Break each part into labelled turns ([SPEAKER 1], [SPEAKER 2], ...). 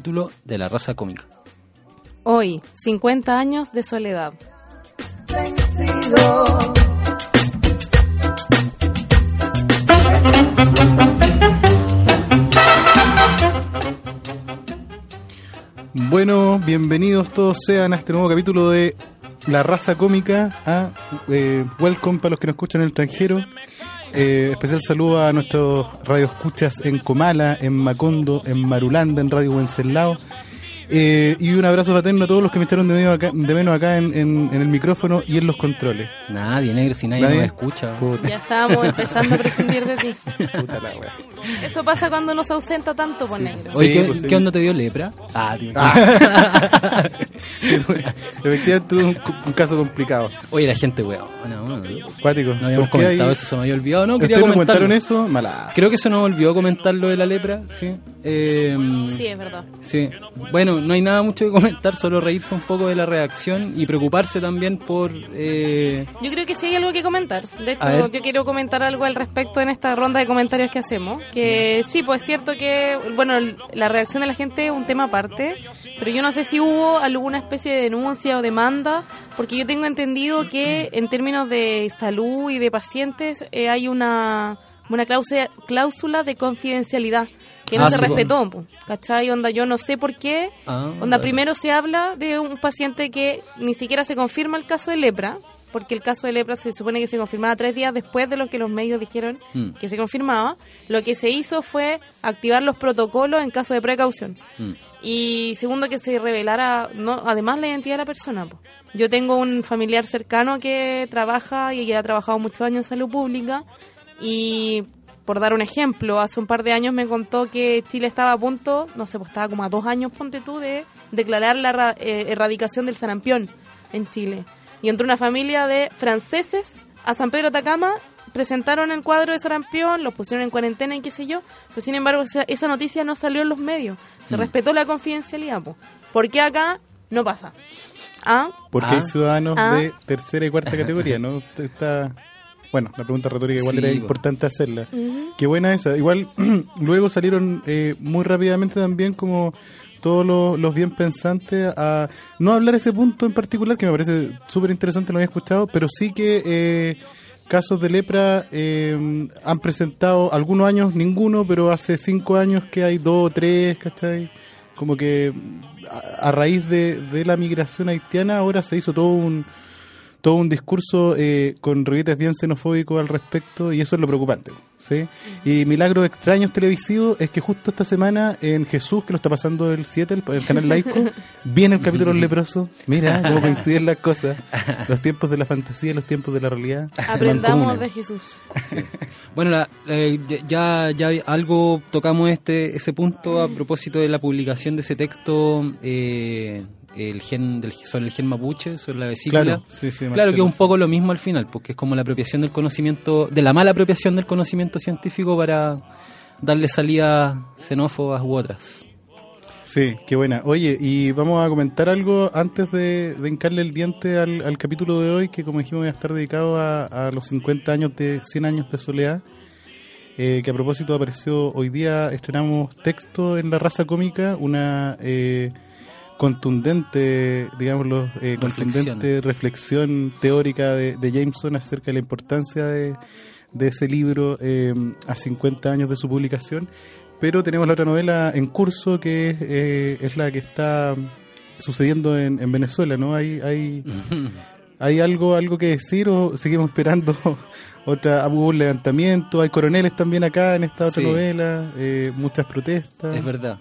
[SPEAKER 1] capítulo de La Raza Cómica.
[SPEAKER 2] Hoy, 50 años de soledad.
[SPEAKER 3] Bueno, bienvenidos todos sean a este nuevo capítulo de La Raza Cómica. A eh, welcome para los que nos escuchan en el extranjero. Eh, especial saludo a nuestros radioescuchas en Comala, en Macondo, en Marulanda, en Radio Wenceslao eh, y un abrazo fraterno a todos los que me echaron de, medio acá, de menos acá en, en, el micrófono y en los controles.
[SPEAKER 1] Nadie, negro, si nadie, nos escucha.
[SPEAKER 2] Ya estábamos empezando a prescindir de ti. Puta la Eso pasa cuando nos ausenta tanto, por pues, negro.
[SPEAKER 1] Oye, ¿qué, pues, ¿qué, onda te dio lepra?
[SPEAKER 3] Ah, tío. Ah. Efectivamente, tuve un, caso complicado.
[SPEAKER 1] Oye, la gente, weón. Bueno,
[SPEAKER 3] bueno, Cuático.
[SPEAKER 1] No habíamos comentado eso, se me había olvidado, ¿no? Quería
[SPEAKER 3] ¿Ustedes comentaron eso? Malas.
[SPEAKER 1] Creo que se nos olvidó comentar lo de la lepra, sí.
[SPEAKER 2] Eh, sí, es verdad.
[SPEAKER 1] Sí. Bueno, no hay nada mucho que comentar, solo reírse un poco de la reacción y preocuparse también por... Eh...
[SPEAKER 2] Yo creo que sí hay algo que comentar. De hecho, yo quiero comentar algo al respecto en esta ronda de comentarios que hacemos. Que sí, pues es cierto que, bueno, la reacción de la gente es un tema aparte, pero yo no sé si hubo alguna especie de denuncia o demanda, porque yo tengo entendido que en términos de salud y de pacientes eh, hay una, una cláusula, cláusula de confidencialidad que no ah, se respetó, ¿cachai? Onda, yo no sé por qué. Ah, onda, primero se habla de un paciente que ni siquiera se confirma el caso de lepra, porque el caso de lepra se supone que se confirmaba tres días después de lo que los medios dijeron mm. que se confirmaba. Lo que se hizo fue activar los protocolos en caso de precaución. Mm. Y segundo, que se revelara, no, además, la identidad de la persona. Yo tengo un familiar cercano que trabaja y que ha trabajado muchos años en salud pública y por dar un ejemplo, hace un par de años me contó que Chile estaba a punto, no sé, pues estaba como a dos años, ponte tú, de declarar la eh, erradicación del sarampión en Chile. Y entró una familia de franceses a San Pedro Atacama, presentaron el cuadro de sarampión, los pusieron en cuarentena y qué sé yo, pero sin embargo esa, noticia no salió en los medios, se mm. respetó la confidencialidad. ¿Por qué acá no pasa? ¿Ah?
[SPEAKER 3] Porque hay ah. ciudadanos ¿Ah? de tercera y cuarta categoría, ¿no? Está bueno, la pregunta retórica igual era importante hacerla. Qué buena esa. Igual luego salieron eh, muy rápidamente también como todos los, bien pensantes a no hablar ese punto en particular, que me parece súper interesante, lo había escuchado, pero sí que eh, casos de lepra eh, han presentado algunos años ninguno, pero hace cinco años que hay dos o tres, ¿cachai? Como que a, raíz de, de la migración haitiana ahora se hizo todo un todo un discurso eh, con rolletes bien xenofóbicos al respecto y eso es lo preocupante. ¿sí? Y Milagros Extraños Televisivos es que justo esta semana en Jesús, que lo está pasando el 7, el, canal laico, viene el capítulo leproso. Mira cómo coinciden las cosas. Los tiempos de la fantasía y los tiempos de la realidad.
[SPEAKER 2] Aprendamos de Jesús.
[SPEAKER 1] Bueno, eh, ya, ya algo tocamos este ese punto a propósito de la publicación de ese texto. Eh, el gen del, sobre el gen mapuche, sobre la vesícula. Claro, claro que es un poco lo mismo al final, porque es como la apropiación del conocimiento, de la mala apropiación del conocimiento científico para darle salida xenófobas u otras.
[SPEAKER 3] Sí, qué buena. Oye, y vamos a comentar algo antes de, de hincarle el diente al, capítulo de hoy, que como dijimos va a estar dedicado a, los 50 años de 100 años de soledad. Eh, que a propósito apareció hoy día, estrenamos texto en la raza cómica, una eh, contundente, digámoslo, eh, contundente reflexión teórica de, Jameson acerca de la importancia de, ese libro eh, a 50 años de su publicación. Pero tenemos la otra novela en curso que eh, es la que está sucediendo en, Venezuela, ¿no? Hay, hay, hay algo, algo que decir o seguimos esperando otra hubo un levantamiento, hay coroneles también acá en esta otra novela, muchas protestas.
[SPEAKER 1] Es verdad.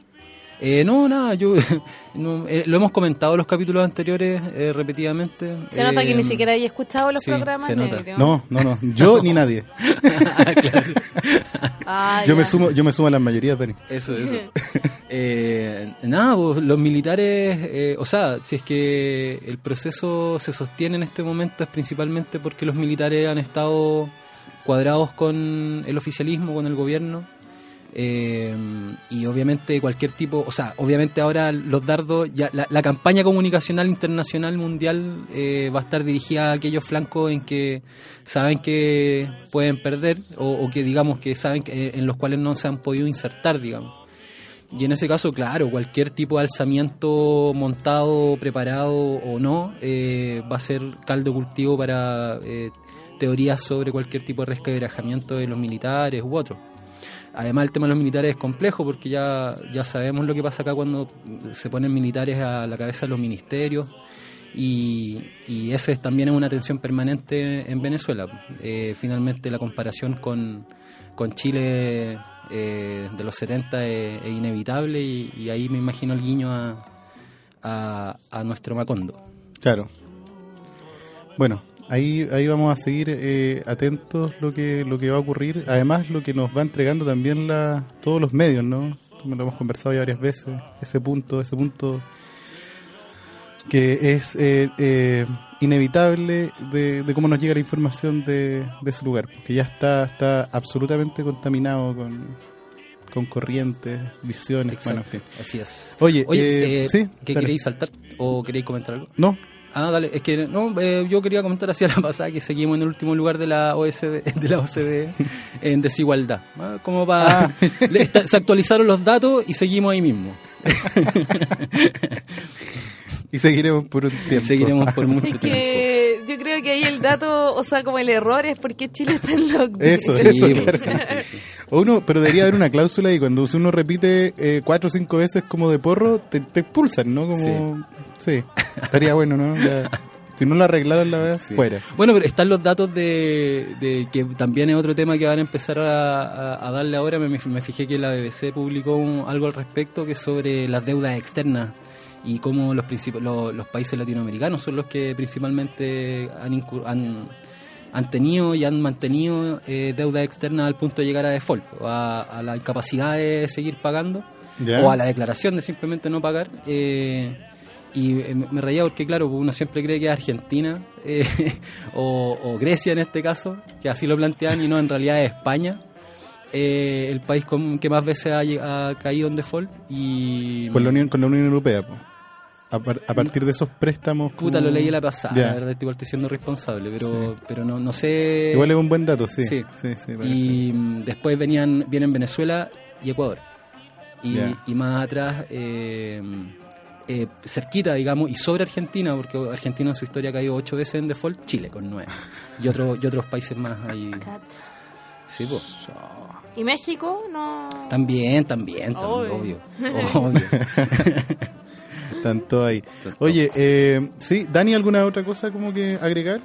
[SPEAKER 1] Eh, no, nada, yo eh, lo hemos comentado en los capítulos anteriores eh, repetidamente.
[SPEAKER 2] Se nota que ni siquiera hay escuchado los programas.
[SPEAKER 3] No, no, no, yo ni nadie. Ah, yo me sumo, yo me sumo a las mayorías, Dani.
[SPEAKER 1] Eso, eso. nada, pues, los militares, o sea, si es que el proceso se sostiene en este momento es principalmente porque los militares han estado cuadrados con el oficialismo, con el gobierno eh, y obviamente cualquier tipo, o sea, obviamente ahora los dardos, ya la, campaña comunicacional internacional mundial eh, va a estar dirigida a aquellos flancos en que saben que pueden perder o, que digamos que saben que, en los cuales no se han podido insertar, digamos. y en ese caso, claro, cualquier tipo de alzamiento montado, preparado o no, eh, va a ser caldo cultivo para eh, teorías sobre cualquier tipo de resquebrajamiento de los militares u otros. Además, el tema de los militares es complejo porque ya, ya sabemos lo que pasa acá cuando se ponen militares a la cabeza de los ministerios. Y, y ese también es una tensión permanente en Venezuela. Eh, finalmente, la comparación con, con Chile eh, de los 70 es, inevitable y, ahí me imagino el guiño a, a, nuestro Macondo.
[SPEAKER 3] Claro. Bueno, ahí, ahí vamos a seguir eh, atentos lo que, lo que va a ocurrir. Además, lo que nos va entregando también la, todos los medios, ¿no? Como lo hemos conversado ya varias veces, ese punto, ese punto que es eh, eh, inevitable de, cómo nos llega la información de, ese lugar, porque ya está, está absolutamente contaminado con, con corrientes, visiones,
[SPEAKER 1] Así es.
[SPEAKER 3] Oye, Oye
[SPEAKER 1] eh, ¿qué queréis saltar o queréis comentar algo?
[SPEAKER 3] No.
[SPEAKER 1] Ah, dale, es que no, yo quería comentar hacia la pasada que seguimos en el último lugar de la OSD, de la OCDE en desigualdad. Como para ah. se actualizaron los datos y seguimos ahí mismo.
[SPEAKER 3] Y seguiremos por un tiempo.
[SPEAKER 1] seguiremos por mucho tiempo.
[SPEAKER 2] Que creo que ahí el dato, o sea, como el error es porque Chile está en lockdown.
[SPEAKER 3] Eso, eso, uno, pero debería haber una cláusula y cuando uno repite eh, cuatro o cinco veces como de porro, te, expulsan, ¿no? Como, sí. estaría bueno, ¿no? si no lo arreglaron la vez, fuera.
[SPEAKER 1] Bueno, pero están los datos de, que también es otro tema que van a empezar a, darle ahora. Me, me, fijé que la BBC publicó algo al respecto que es sobre las deudas externas y cómo los, los, los, países latinoamericanos son los que principalmente han, han, han tenido y han mantenido eh, deuda externa al punto de llegar a default, a, la incapacidad de seguir pagando o a la declaración de simplemente no pagar. Eh, y me reía porque, claro, uno siempre cree que es Argentina eh, o, Grecia en este caso, que así lo plantean y no, en realidad es España. El país con, que más veces ha, caído en default y
[SPEAKER 3] con la Unión, con la Unión Europea a, partir de esos préstamos.
[SPEAKER 1] Puta, lo leí la pasada, la verdad, igual estoy siendo responsable, pero, pero no, no sé.
[SPEAKER 3] Igual es un buen dato, sí.
[SPEAKER 1] sí. y mm, después venían, vienen Venezuela y Ecuador. Y, y más atrás, eh, eh, cerquita, digamos, y sobre Argentina, porque Argentina en su historia ha caído ocho veces en default, Chile con nueve. Y, otro, y otros países más ahí. Sí, pues.
[SPEAKER 2] ¿Y México? No.
[SPEAKER 1] También, también, también obvio. obvio.
[SPEAKER 3] Tanto ahí. Oye, eh, sí, Dani, ¿alguna otra cosa como que agregar?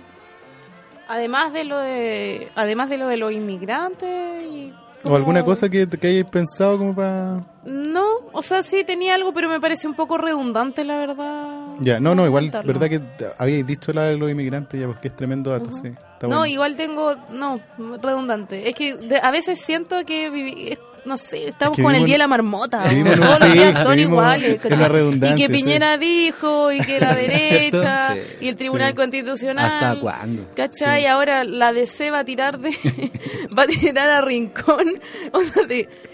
[SPEAKER 2] Además de lo de, además de lo de los inmigrantes y
[SPEAKER 3] ¿O alguna cosa que, que hayáis pensado como para...?
[SPEAKER 2] No, o sea, sí tenía algo, pero me parece un poco redundante, la verdad.
[SPEAKER 3] Ya, no, no, igual, verdad que habíais dicho la de los inmigrantes, ya, porque es tremendo dato, sí.
[SPEAKER 2] no, igual tengo, no, redundante. Es que a veces siento que viví, no sé, estamos con el día de la marmota. Todos los días son iguales. Y que Piñera dijo, y que la derecha, y el Tribunal Constitucional.
[SPEAKER 1] ¿Hasta cuándo?
[SPEAKER 2] ¿Cachai? Y ahora la DC va a tirar de. va a tirar a Rincón. es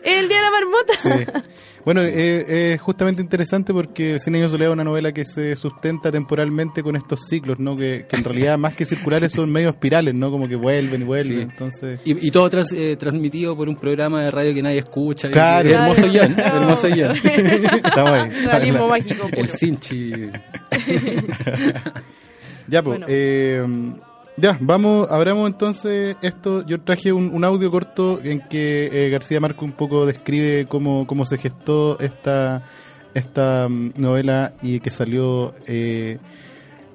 [SPEAKER 2] el día de la marmota.
[SPEAKER 3] Bueno, eh, es justamente interesante porque Cien años soledad es una novela que se sustenta temporalmente con estos ciclos, ¿no? Que, en realidad más que circulares son medio espirales, ¿no? Como que vuelven y vuelven, entonces...
[SPEAKER 1] Y, todo eh, transmitido por un programa de radio que nadie escucha.
[SPEAKER 3] Claro.
[SPEAKER 1] hermoso Ian, hermoso Ian.
[SPEAKER 2] Estamos ahí. Realismo mágico.
[SPEAKER 1] El Sinchi.
[SPEAKER 3] ya, pues, eh, ya, vamos, abramos entonces esto. Yo traje un, audio corto en que eh, García Marco un poco describe cómo, cómo se gestó esta, esta mm, novela y que salió eh,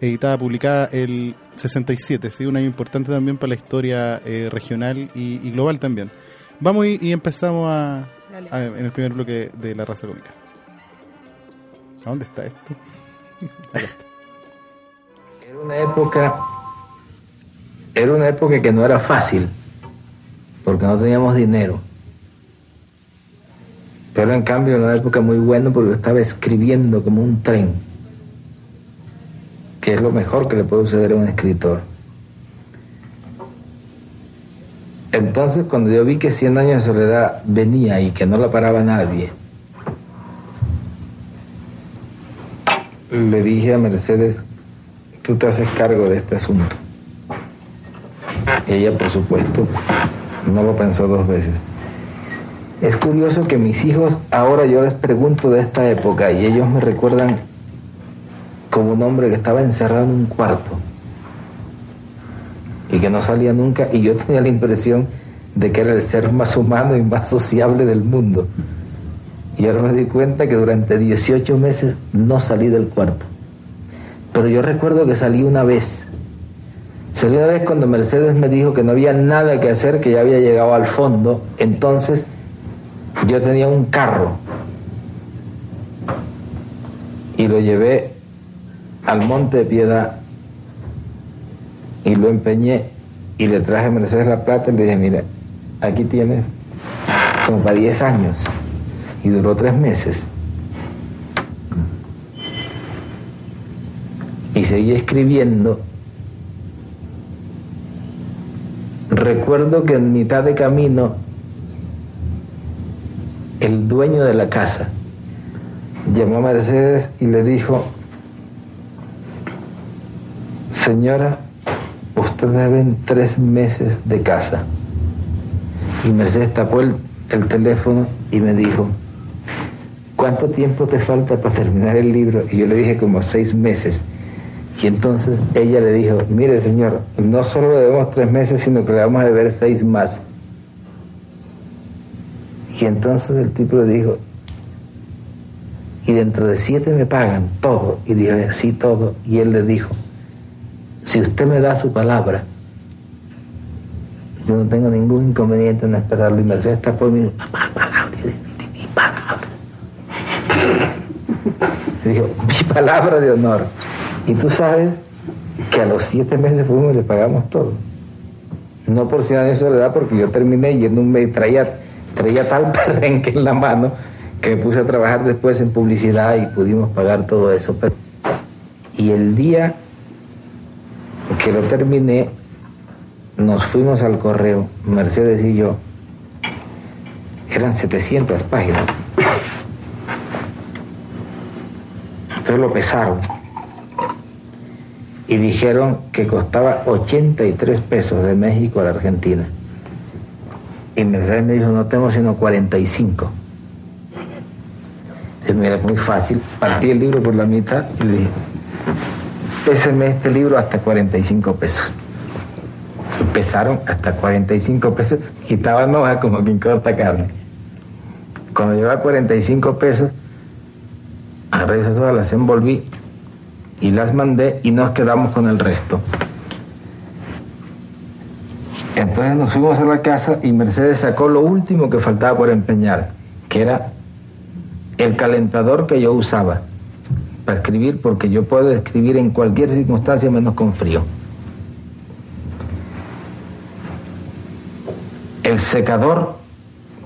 [SPEAKER 3] editada, publicada el 67, ¿sí? un año importante también para la historia eh, regional y, global también. Vamos y, empezamos a, en el primer bloque de La Raza Cómica. ¿A dónde está esto? Acá está.
[SPEAKER 4] Era una época era una época que no era fácil, porque no teníamos dinero. Pero en cambio era una época muy buena porque estaba escribiendo como un tren, que es lo mejor que le puede suceder a un escritor. Entonces cuando yo vi que 100 años de soledad venía y que no la paraba nadie, le dije a Mercedes, tú te haces cargo de este asunto. Ella, por supuesto, no lo pensó dos veces. Es curioso que mis hijos, ahora yo les pregunto de esta época y ellos me recuerdan como un hombre que estaba encerrado en un cuarto y que no salía nunca y yo tenía la impresión de que era el ser más humano y más sociable del mundo. Y ahora me di cuenta que durante 18 meses no salí del cuarto. Pero yo recuerdo que salí una vez. Salí una vez cuando Mercedes me dijo que no había nada que hacer, que ya había llegado al fondo. Entonces yo tenía un carro y lo llevé al Monte de Piedad y lo empeñé y le traje a Mercedes la plata y le dije, mira, aquí tienes como para 10 años y duró tres meses. Y seguí escribiendo. Recuerdo que en mitad de camino el dueño de la casa llamó a Mercedes y le dijo, señora, usted debe tres meses de casa. Y Mercedes tapó el, el teléfono y me dijo, ¿cuánto tiempo te falta para terminar el libro? Y yo le dije como seis meses. Y entonces ella le dijo, mire señor, no solo debemos tres meses, sino que le vamos a deber seis más. Y entonces el tipo le dijo, y dentro de siete me pagan todo. Y dije, sí, todo. Y él le dijo, si usted me da su palabra, yo no tengo ningún inconveniente en esperarlo. Y Mercedes está por mí, mi palabra. dijo, mi palabra de honor. Y tú sabes que a los siete meses fuimos y le pagamos todo. No por si de soledad, porque yo terminé yendo un mes, traía, traía tal perrenque en la mano que me puse a trabajar después en publicidad y pudimos pagar todo eso. y el día que lo terminé, nos fuimos al correo, Mercedes y yo, eran 700 páginas. Entonces lo pesaron y dijeron que costaba 83 pesos de México a la Argentina. Y Mercedes me dijo, no tengo sino 45. Entonces, mira, es muy fácil. Partí el libro por la mitad y le dije, péseme este libro hasta 45 pesos. Empezaron hasta 45 pesos, quitaban hoja como quien corta carne. Cuando llegó a 45 pesos, agarré esas hojas, las envolví y las mandé y nos quedamos con el resto. Entonces nos fuimos a la casa y Mercedes sacó lo último que faltaba por empeñar, que era el calentador que yo usaba para escribir, porque yo puedo escribir en cualquier circunstancia menos con frío. El secador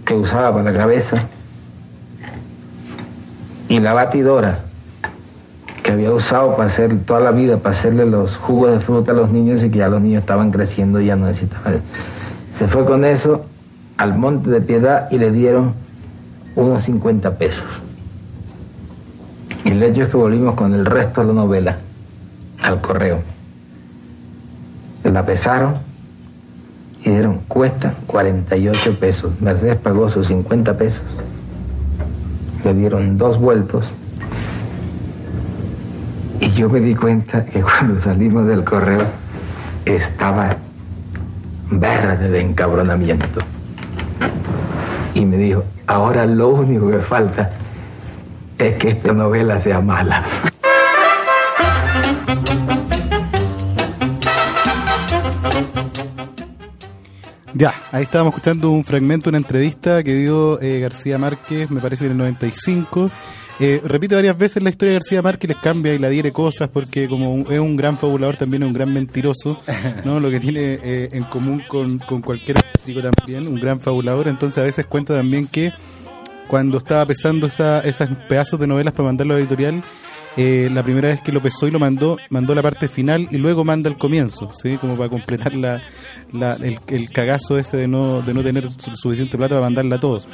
[SPEAKER 4] que usaba para la cabeza y la batidora que había usado para hacer toda la vida, para hacerle los jugos de fruta a los niños y que ya los niños estaban creciendo y ya no necesitaban. Se fue con eso al Monte de Piedad y le dieron unos 50 pesos. Y el hecho es que volvimos con el resto de la novela al correo. La pesaron y dieron cuesta 48 pesos. Mercedes pagó sus 50 pesos. Le dieron dos vueltos. Y yo me di cuenta que cuando salimos del correo estaba verde de encabronamiento. Y me dijo, ahora lo único que falta es que esta novela sea mala.
[SPEAKER 3] Ya, ahí estábamos escuchando un fragmento, una entrevista que dio eh, García Márquez, me parece en el 95. Eh, repite varias veces la historia de García Márquez, les cambia y la diere cosas porque como es un gran fabulador también es un gran mentiroso, ¿no? Lo que tiene eh, en común con, con cualquier artístico también, un gran fabulador, entonces a veces cuenta también que cuando estaba pesando esa, esos pedazos de novelas para mandarlo a editorial, eh, la primera vez que lo pesó y lo mandó, mandó la parte final y luego manda el comienzo, ¿sí? Como para completar la, el, cagazo ese de no, de no tener suficiente plata para mandarla a todos.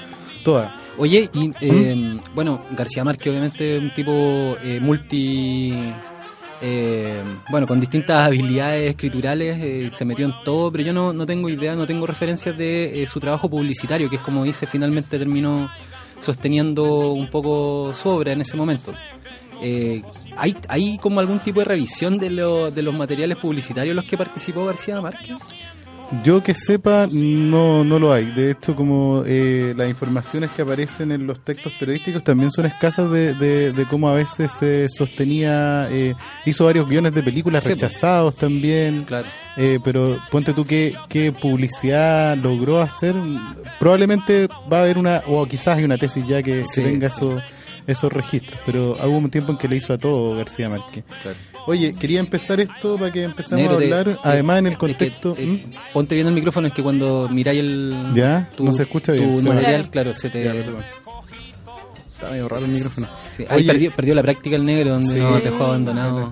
[SPEAKER 1] Oye, y, eh, bueno, García Márquez obviamente es un tipo eh, multi eh, bueno, con distintas habilidades escriturales, eh, se metió en todo, pero yo no, no tengo idea, no tengo referencias de eh, su trabajo publicitario, que es como dice, finalmente terminó sosteniendo un poco sobre en ese momento. ¿hay, ¿Hay como algún tipo de revisión de, de los materiales publicitarios en los que participó García Márquez?
[SPEAKER 3] Yo que sepa, no, no lo hay. De hecho, como eh, las informaciones que aparecen en los textos periodísticos también son escasas de, de, cómo a veces se sostenía, eh, hizo varios guiones de películas pues. rechazados también.
[SPEAKER 1] Claro.
[SPEAKER 3] Eh, pero ponte tú qué, qué publicidad logró hacer. Probablemente va a haber una, o quizás hay una tesis ya que, tenga esos registros, pero hubo un tiempo en que le hizo a todo García Márquez. Claro. Oye, quería empezar esto para que empezamos a hablar, además en el contexto...
[SPEAKER 1] Eh, ponte bien el micrófono, es que cuando miráis el...
[SPEAKER 3] Ya, tu, no se escucha bien.
[SPEAKER 1] Tu material, claro, se te... Está medio raro el micrófono. ahí perdió, perdió, la práctica el negro, donde nos dejó abandonado.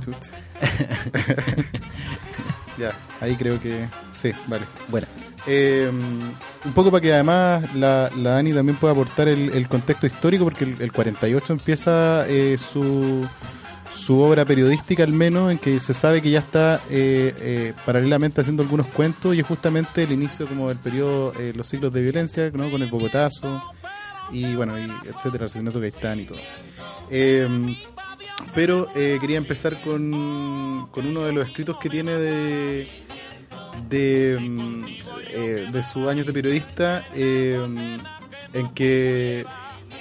[SPEAKER 3] ya, ahí creo que... Sí, vale.
[SPEAKER 1] Bueno.
[SPEAKER 3] Eh, un poco para que además la, la Ani también pueda aportar el, contexto histórico, porque el, el 48 empieza eh, su su obra periodística al menos, en que se sabe que ya está eh, eh, paralelamente haciendo algunos cuentos y es justamente el inicio como del periodo, eh, los siglos de violencia, ¿no? con el Bogotazo y bueno, y etcétera, el asesinato de Gaitán y todo. Em, pero quería empezar con, con uno de los escritos que tiene de de, em, de sus años de periodista em, en que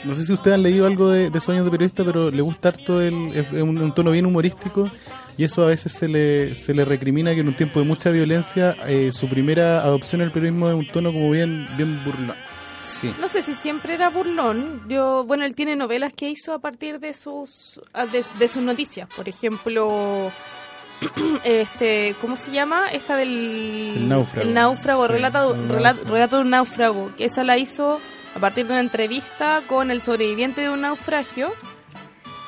[SPEAKER 3] no sé si ustedes han leído algo de, Sueños de Periodista, pero le gusta harto el, un, tono bien humorístico y eso a veces se le, se le recrimina que en un tiempo de mucha violencia eh, su primera adopción del periodismo es un tono como bien, bien burlón.
[SPEAKER 2] Sí. No sé si siempre era burlón. Yo, bueno, él tiene novelas que hizo a partir de sus de, sus noticias. Por ejemplo, este, ¿cómo se llama? Esta del
[SPEAKER 3] el náufrago,
[SPEAKER 2] el náufrago relato, relato de un náufrago, que esa la hizo a partir de una entrevista con el sobreviviente de un naufragio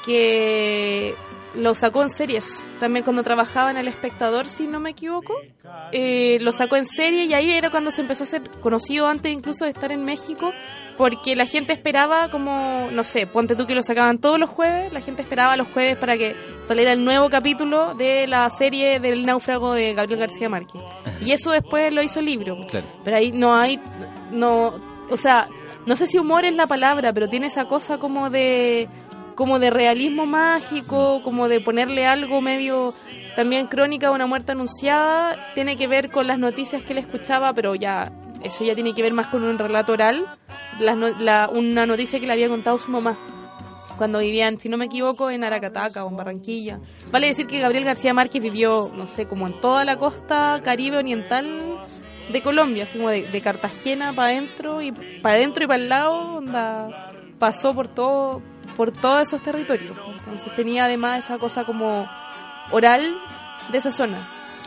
[SPEAKER 2] que lo sacó en series. También cuando trabajaba en El Espectador, si no me equivoco, eh, lo sacó en serie y ahí era cuando se empezó a ser conocido antes incluso de estar en México, porque la gente esperaba como, no sé, ponte tú que lo sacaban todos los jueves, la gente esperaba los jueves para que saliera el nuevo capítulo de la serie del náufrago de Gabriel García Márquez. Y eso después lo hizo el libro. Pero ahí no hay, no, o sea, no sé si humor es la palabra, pero tiene esa cosa como de como de realismo mágico, como de ponerle algo medio también crónica de una muerte anunciada, tiene que ver con las noticias que él escuchaba, pero ya eso ya tiene que ver más con un relato oral, una noticia que le había contado su mamá cuando vivían, si no me equivoco, en Aracataca o en Barranquilla. Vale decir que Gabriel García Márquez vivió, no sé, como en toda la costa caribe oriental de Colombia, así como de, Cartagena para adentro y para adentro y para el lado, pasó por todo por todos esos territorios. Entonces tenía además esa cosa como oral de esa zona.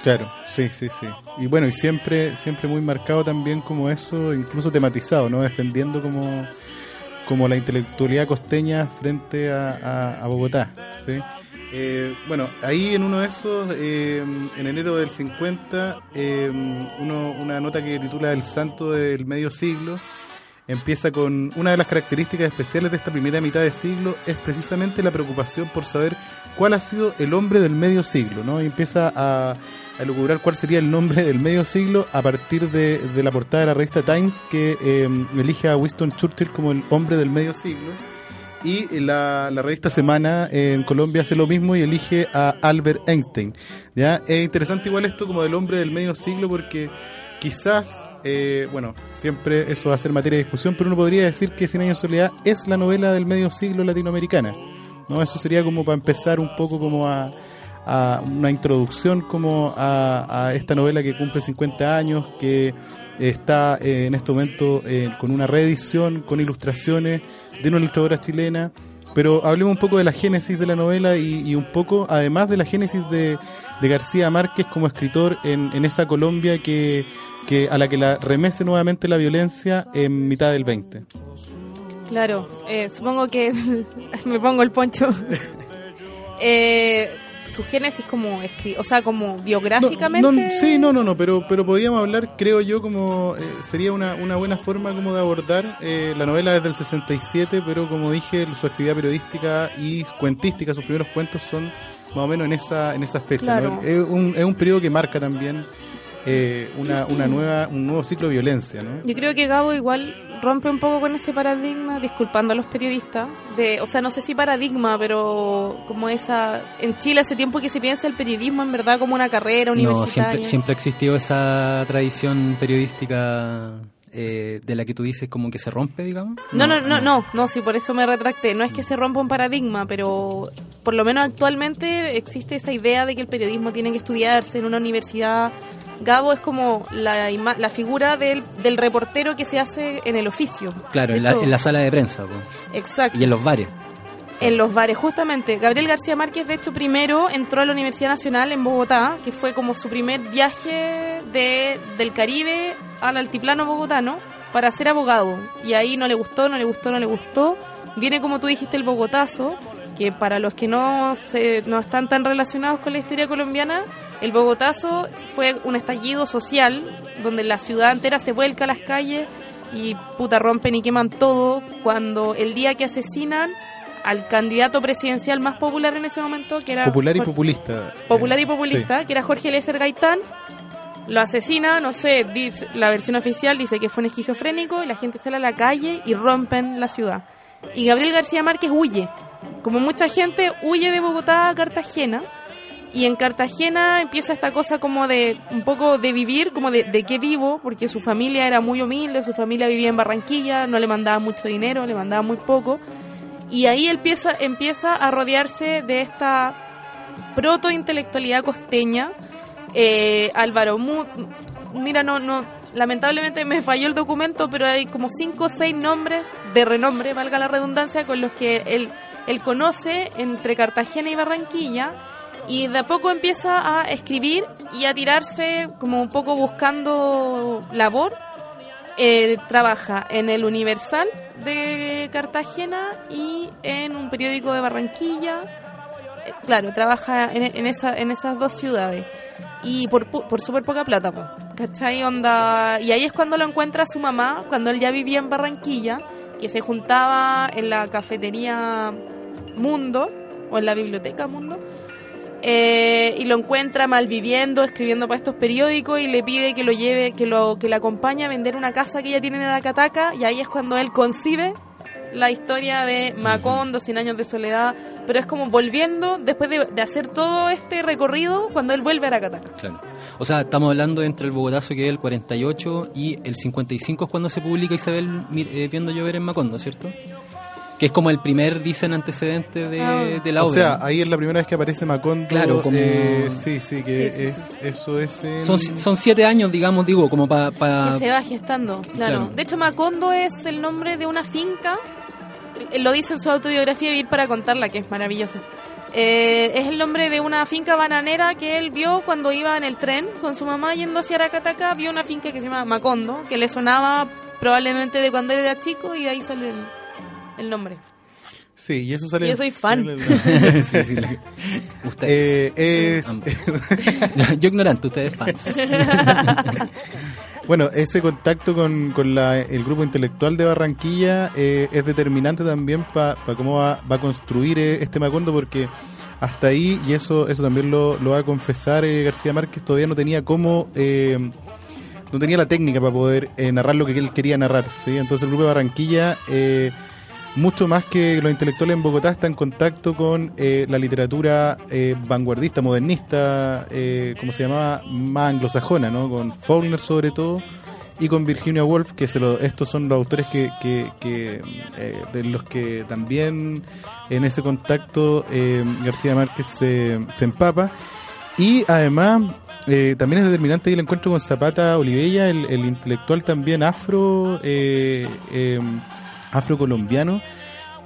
[SPEAKER 3] Claro, sí, sí, sí. Y bueno, y siempre siempre muy marcado también como eso, incluso tematizado, ¿no? Defendiendo como como la intelectualidad costeña frente a, a Bogotá, ¿sí? Eh, bueno, ahí en uno de esos, eh, en enero del 50, eh, una nota que titula El Santo del Medio Siglo, empieza con una de las características especiales de esta primera mitad de siglo es precisamente la preocupación por saber cuál ha sido el hombre del medio siglo, ¿no? Y empieza a, a elucubrar cuál sería el nombre del medio siglo a partir de, de la portada de la revista Times que elige a Winston Churchill como el hombre del medio siglo y la, revista Semana en Colombia hace lo mismo y elige a Albert Einstein. ¿ya? Es interesante igual esto como del hombre del medio siglo porque quizás, eh, bueno, siempre eso va a ser materia de discusión, pero uno podría decir que Cien años de soledad es la novela del medio siglo latinoamericana. ¿no? Eso sería como para empezar un poco como a, una introducción como a, a, esta novela que cumple 50 años, que está eh, en este momento eh, con una reedición, con ilustraciones de una ilustradora chilena. Pero hablemos un poco de la génesis de la novela y, un poco, además de la génesis de, García Márquez como escritor en, esa Colombia que, que, a la que la remece nuevamente la violencia en mitad del 20.
[SPEAKER 2] Claro, eh, supongo que me pongo el poncho. eh, su génesis como o sea como biográficamente
[SPEAKER 3] sí no no no pero pero podríamos hablar creo yo como eh, sería una, una buena forma como de abordar eh, la novela desde el 67 pero como dije su actividad periodística y cuentística sus primeros cuentos son más o menos en esa, en esa fecha. Es, un, es un periodo que marca también eh, una, una nueva, un nuevo ciclo de violencia. ¿no?
[SPEAKER 2] Yo creo que Gabo igual rompe un poco con ese paradigma, disculpando a los periodistas, de, o sea, no sé si paradigma, pero como esa, en Chile hace tiempo que se piensa el periodismo en verdad como una carrera universitaria. No,
[SPEAKER 1] siempre, siempre ha existido esa tradición periodística eh, de la que tú dices como que se rompe, digamos?
[SPEAKER 2] No, no, no, no, no, sí, por eso me retracté. No es que se rompa un paradigma, pero por lo menos actualmente existe esa idea de que el periodismo tiene que estudiarse en una universidad. Gabo es como la, la figura del, del reportero que se hace en el oficio.
[SPEAKER 1] Claro, en la, sala de prensa.
[SPEAKER 2] Exacto.
[SPEAKER 1] Y en los bares.
[SPEAKER 2] En los bares, justamente. Gabriel García Márquez, de hecho, primero entró a la Universidad Nacional en Bogotá, que fue como su primer viaje de, del Caribe al altiplano bogotano para ser abogado. Y ahí no le gustó, no le gustó, no le gustó. Viene, como tú dijiste, el Bogotazo, que para los que no, se, no están tan relacionados con la historia colombiana, el Bogotazo fue un estallido social donde la ciudad entera se vuelca a las calles y puta rompen y queman todo cuando el día que asesinan al candidato presidencial más popular en ese momento, que era...
[SPEAKER 3] Popular y populista.
[SPEAKER 2] Popular y populista, que era Jorge Eliezer Gaitán. Lo asesina, no sé, la versión oficial dice que fue un esquizofrénico y la gente sale a la calle y rompen la ciudad. Y Gabriel García Márquez huye. Como mucha gente, huye de Bogotá a Cartagena. Y en Cartagena empieza esta cosa como de un poco de vivir, como de, de qué vivo, porque su familia era muy humilde, su familia vivía en Barranquilla, no le mandaba mucho dinero, le mandaba muy poco. Y ahí empieza, empieza a rodearse de esta proto-intelectualidad costeña. Eh, Álvaro, mira, no, no, lamentablemente me falló el documento, pero hay como cinco o seis nombres de renombre, valga la redundancia, con los que él, él conoce entre Cartagena y Barranquilla. Y de a poco empieza a escribir y a tirarse como un poco buscando labor eh, trabaja en el Universal de Cartagena y en un periódico de Barranquilla. Eh, claro, trabaja en, en esas dos ciudades. Y por, por súper poca plata, ¿cachai? Onda... Y ahí es cuando lo encuentra su mamá, cuando él ya vivía en Barranquilla, que se juntaba en la cafetería Mundo, o en la biblioteca Mundo, eh, y lo encuentra malviviendo, escribiendo para estos periódicos y le pide que lo lleve, que lo que le acompañe a vender una casa que ella tiene en Acataca y ahí es cuando él concibe la historia de Macondo, 100 años de soledad, pero es como volviendo después de, hacer todo este recorrido cuando él vuelve a Aracataca.
[SPEAKER 1] Claro. O sea, estamos hablando entre el Bogotazo que es el 48 y el 55 es cuando se publica Isabel eh, viendo llover en Macondo, ¿cierto? Que es como el primer, dicen, antecedente de, ah. de la obra.
[SPEAKER 3] O sea, ahí es la primera vez que aparece Macondo.
[SPEAKER 1] Claro, como...
[SPEAKER 3] Eh, sí, sí, que es, eso es...
[SPEAKER 1] Son, son siete años, digamos, digo, como para...
[SPEAKER 2] Que se va gestando, claro. De hecho, Macondo es el nombre de una finca, lo dice en su autobiografía Vivir para contarla, que es maravillosa. Eh, es el nombre de una finca bananera que él vio cuando iba en el tren con su mamá yendo hacia Aracataca. Vio una finca que se llama Macondo, que le sonaba probablemente de cuando él era chico y de ahí sale el, el nombre.
[SPEAKER 3] Sí, y eso sale.
[SPEAKER 2] Yo soy fan.
[SPEAKER 1] sí, sí, ustedes.
[SPEAKER 3] Eh, es...
[SPEAKER 1] Yo ignorante, ustedes fans.
[SPEAKER 3] bueno, ese contacto con, con la, el grupo intelectual de Barranquilla eh, es determinante también para cómo va, va, a construir eh, este Macondo, porque hasta ahí, y eso eso también lo, lo va a confesar García Márquez, todavía no tenía cómo no tenía la técnica para poder narrar lo que él quería narrar. ¿sí? Entonces el grupo de Barranquilla eh, mucho más que los intelectuales en Bogotá, está en contacto con eh, la literatura eh, vanguardista, modernista, eh, como se llamaba, más anglosajona, ¿no? Con Faulkner sobre todo y con Virginia Woolf, que se lo, estos son los autores que, que, de los que también en ese contacto García Márquez se, se, empapa. Y además también es determinante el encuentro con Zapata Olivella, el, el intelectual también afro afrocolombiano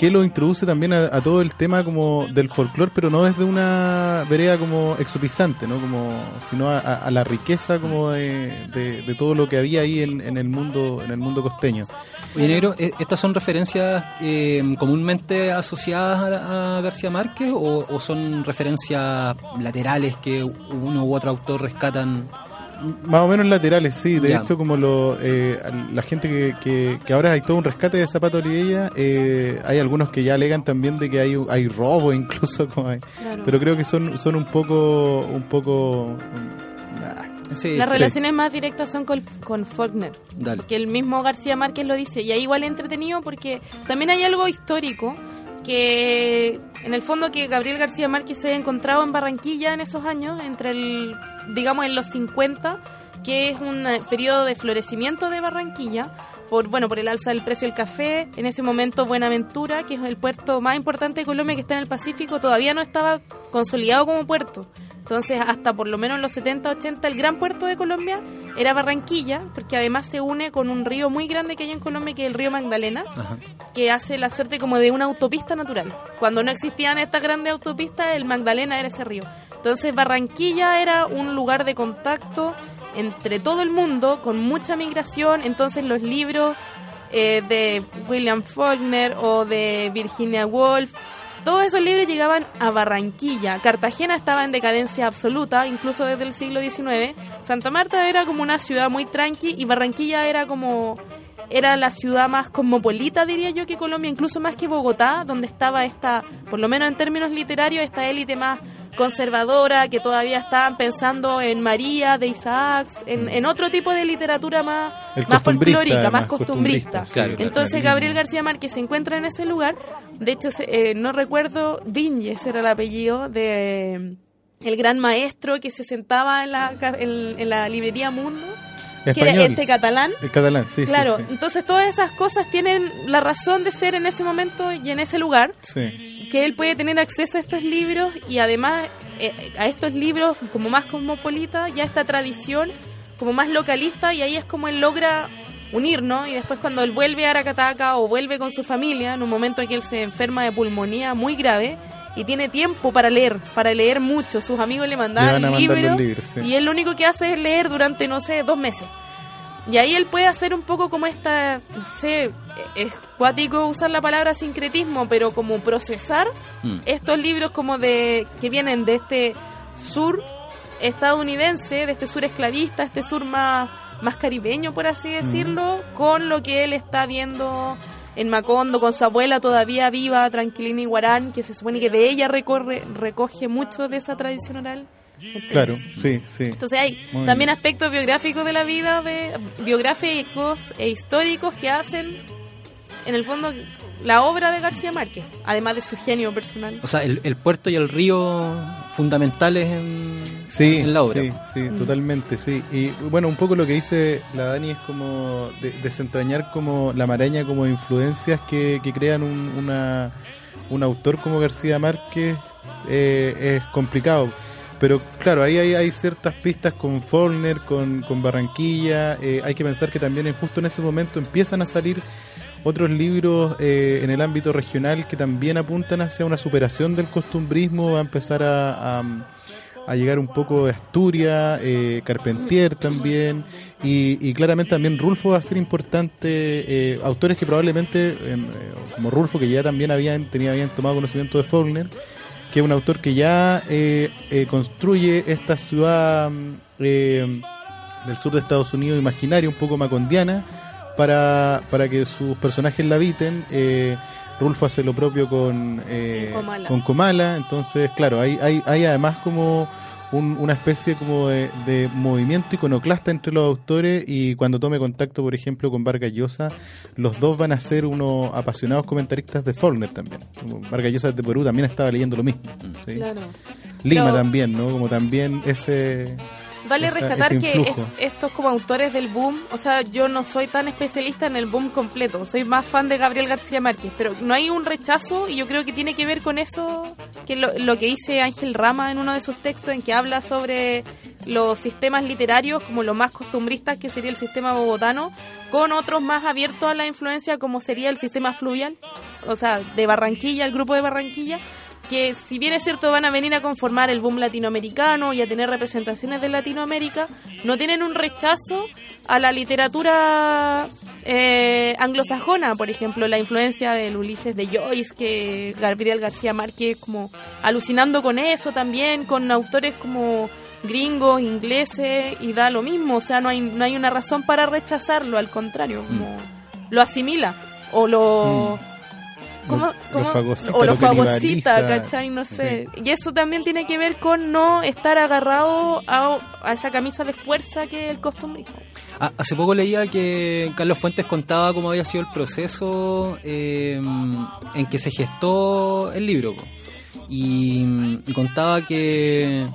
[SPEAKER 3] que lo introduce también a, todo el tema como del folclore, pero no desde una vereda como exotizante, ¿no? Como, sino a, la riqueza como de, todo lo que había ahí en, el mundo en el mundo costeño.
[SPEAKER 1] Oye, Negro, ¿e-, ¿estas son referencias eh, comúnmente asociadas a, García Márquez o, son referencias laterales que uno u otro autor rescatan
[SPEAKER 3] más o menos laterales, sí. De hecho, como lo, eh, la gente que, que, ahora hay todo un rescate de Zapato Olivella, eh, hay algunos que ya alegan también de que hay, hay robo incluso. Como Pero creo que son, son un poco... Un poco
[SPEAKER 2] Las relaciones más directas son con, con Faulkner, que el mismo García Márquez lo dice, y ahí igual entretenido porque también hay algo histórico que en el fondo que Gabriel García Márquez se ha encontrado en Barranquilla en esos años, entre el, digamos, en los 50, que es un eh, periodo de florecimiento de Barranquilla, por bueno por el alza del precio del café en ese momento Buenaventura que es el puerto más importante de Colombia que está en el Pacífico todavía no estaba consolidado como puerto. Entonces hasta por lo menos en los 70 80 el gran puerto de Colombia era Barranquilla porque además se une con un río muy grande que hay en Colombia que es el río Magdalena que hace la suerte como de una autopista natural. Cuando no existían estas grandes autopistas el Magdalena era ese río entonces Barranquilla era un lugar de contacto entre todo el mundo, con mucha migración, entonces los libros eh, de William Faulkner o de Virginia Woolf, todos esos libros llegaban a Barranquilla. Cartagena estaba en decadencia absoluta, incluso desde el siglo XIX. Santa Marta era como una ciudad muy tranqui y Barranquilla era como era la ciudad más cosmopolita, diría yo, que Colombia, incluso más que Bogotá, donde estaba esta, por lo menos en términos literarios, esta élite más conservadora, que todavía estaban pensando en María de Isaacs, en, otro tipo de literatura más, más folclórica, más, costumbrista. Entonces Gabriel García Márquez se encuentra en ese lugar, de hecho eh, no recuerdo, Viñes era el apellido de el gran maestro que se sentaba en la, en la librería Mundo que era este catalán.
[SPEAKER 3] El catalán, sí.
[SPEAKER 2] Claro, entonces todas esas cosas tienen la razón de ser en ese momento y en ese lugar.
[SPEAKER 3] Sí.
[SPEAKER 2] Que él puede tener acceso a estos libros y además eh, a estos libros como más cosmopolita, ya esta tradición como más localista y ahí es como él logra unir, ¿no? Y después cuando él vuelve a Aracataca o vuelve con su familia, en un momento en que él se enferma de pulmonía muy grave, y tiene tiempo para leer, para leer mucho. Sus amigos le mandaban libros, y él lo único que hace es leer durante, no sé, dos meses. Y ahí él puede hacer un poco como esta, no sé, es cuático usar la palabra sincretismo, pero como procesar mm. estos libros como de que vienen de este sur estadounidense, de este sur esclavista, este sur más, más caribeño, por así mm. decirlo, con lo que él está viendo en Macondo con su abuela todavía viva, Tranquilina Iguarán, que se supone que de ella recorre, recoge mucho de esa tradición oral.
[SPEAKER 3] Claro, sí, sí.
[SPEAKER 2] Entonces hay también aspectos biográficos de la vida, de, biográficos e históricos que hacen, en el fondo, la obra de García Márquez, además de su genio personal.
[SPEAKER 1] O sea, el, puerto y el río fundamentales en, en la obra.
[SPEAKER 3] Sí, sí, mm. totalmente, sí. Y bueno, un poco lo que dice la Dani es como desentrañar como la maraña como influencias que, que crean un, una, un autor como García Márquez eh, es complicado. Pero claro, ahí hay, hay ciertas pistas con Faulkner, con, Barranquilla. Eh, hay que pensar que también justo en ese momento empiezan a salir otros libros eh, en el ámbito regional que también apuntan hacia una superación del costumbrismo, va a empezar a, a, llegar un poco de Asturias, eh, Carpentier también, y, claramente también Rulfo va a ser importante, eh, autores que probablemente, em, como Rulfo, que ya también habían, tenía, habían tomado conocimiento de Faulkner, que es un autor que ya construye esta ciudad del sur de Estados Unidos imaginaria, un poco macondiana, para, para que sus personajes la habiten. Eh, Rulfo hace lo propio con, eh, con Comala, entonces claro, hay, hay, hay además como una especie como de, movimiento iconoclasta entre los autores y cuando tome contacto, por ejemplo, con Vargas Llosa, los dos van a ser unos apasionados comentaristas de Faulkner también. Vargas Llosa de Perú también estaba leyendo lo mismo. Lima también, ¿no? Como también ese
[SPEAKER 2] Vale rescatar que estos como autores del boom, o sea, yo no soy tan especialista en el boom completo, soy más fan de Gabriel García Márquez, pero no hay un rechazo y yo creo que tiene que ver con eso, que lo, lo que dice Ángel Rama en uno de sus textos en que habla sobre los sistemas literarios como los más costumbristas que sería el sistema bogotano, con otros más abiertos a la influencia como sería el sistema fluvial, o sea, de Barranquilla, el grupo de Barranquilla, que si bien es cierto van a venir a conformar el boom latinoamericano y a tener representaciones de Latinoamérica, no tienen un rechazo a la literatura eh, anglosajona, por ejemplo, la influencia del Ulises de Joyce, que Gabriel García Márquez como alucinando con eso también, con autores como gringos, ingleses, y da lo mismo, o sea, no hay, no hay una razón para rechazarlo, al contrario, como mm. lo asimila o lo... Mm. ¿Cómo, o lo fagocita, ¿cachai? No sé. Y eso también tiene que ver con no estar agarrado a, a esa camisa de fuerza que el costumbre.
[SPEAKER 1] Ah, hace poco leía que Carlos Fuentes contaba cómo había sido el proceso eh, en que se gestó el libro. Y, y contaba que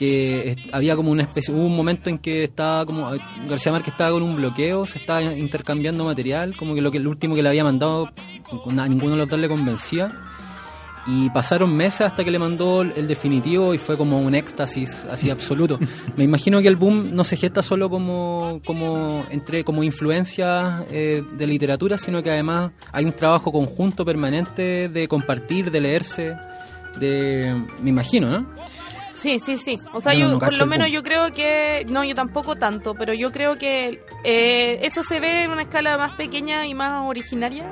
[SPEAKER 1] que había como una especie, hubo un momento en que estaba como, García Márquez estaba con un bloqueo, se estaba intercambiando material, como que lo que el último que le había mandado, a ninguno de los dos le convencía. Y pasaron meses hasta que le mandó el definitivo y fue como un éxtasis así absoluto. Me imagino que el boom no se gesta solo como, como, entre, como influencia eh, de literatura, sino que además hay un trabajo conjunto permanente de compartir, de leerse, de... me imagino, ¿no?
[SPEAKER 2] Sí, sí, sí. O sea, yo, por lo menos yo creo que, no, yo tampoco tanto, pero yo creo que eh, eso se ve en una escala más pequeña y más originaria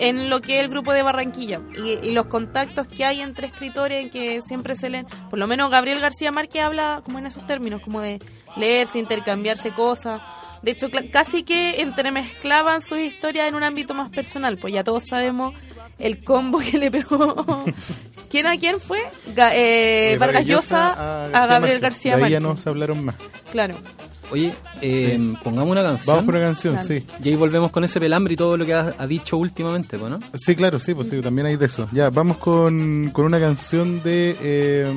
[SPEAKER 2] en lo que es el grupo de Barranquilla y, los contactos que hay entre escritores que siempre se leen. Por lo menos Gabriel García Márquez habla como en esos términos, como de leerse, intercambiarse cosas. De hecho, casi que entremezclaban sus historias en un ámbito más personal, pues ya todos sabemos el combo que le pegó. ¿Quién a quién fue? Eh, eh, Vargas Llosa a, Gabriel García Márquez.
[SPEAKER 5] ya no se hablaron más.
[SPEAKER 2] Claro.
[SPEAKER 1] Oye, eh, pongamos una canción.
[SPEAKER 5] Vamos por una canción, sí.
[SPEAKER 1] Y ahí volvemos con ese pelambre y todo lo que ha, dicho últimamente, ¿no?
[SPEAKER 5] Sí, claro, sí, pues sí, también hay de eso. Ya, vamos con, con una canción de...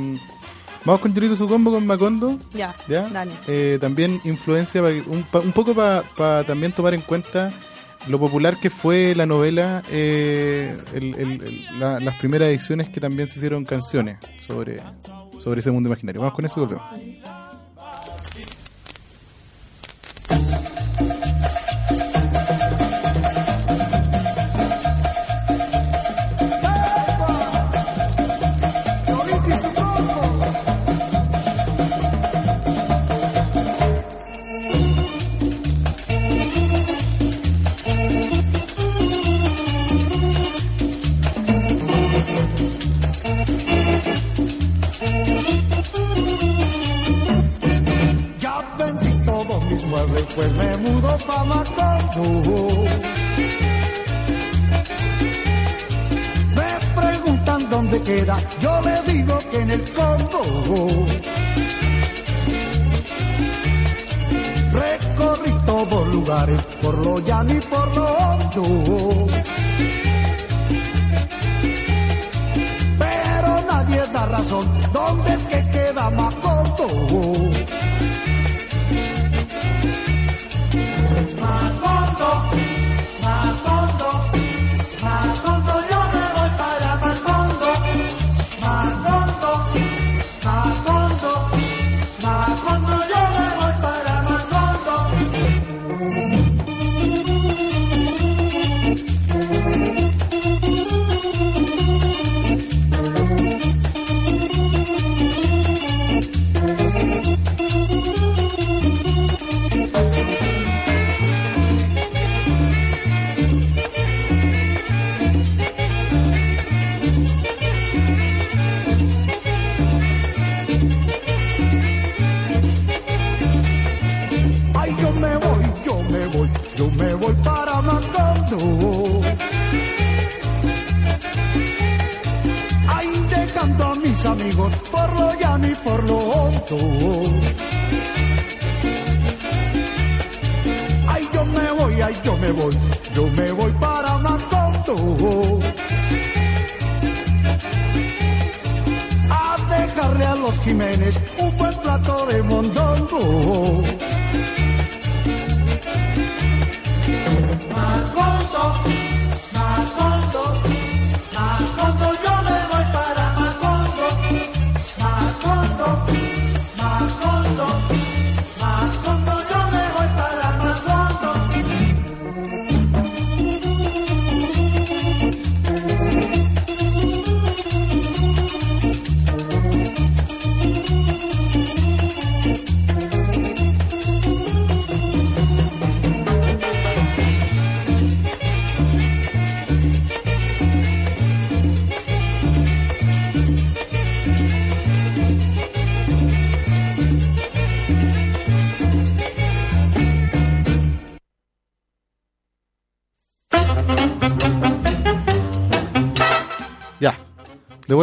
[SPEAKER 5] vamos con Chorito Su Combo con Macondo.
[SPEAKER 2] Ya, ¿ya?
[SPEAKER 5] Dale. también influencia, un, un poco para también tomar en cuenta lo popular que fue la novela, eh, las primeras ediciones que también se hicieron canciones sobre, sobre ese mundo imaginario. Vamos con eso y volvemos.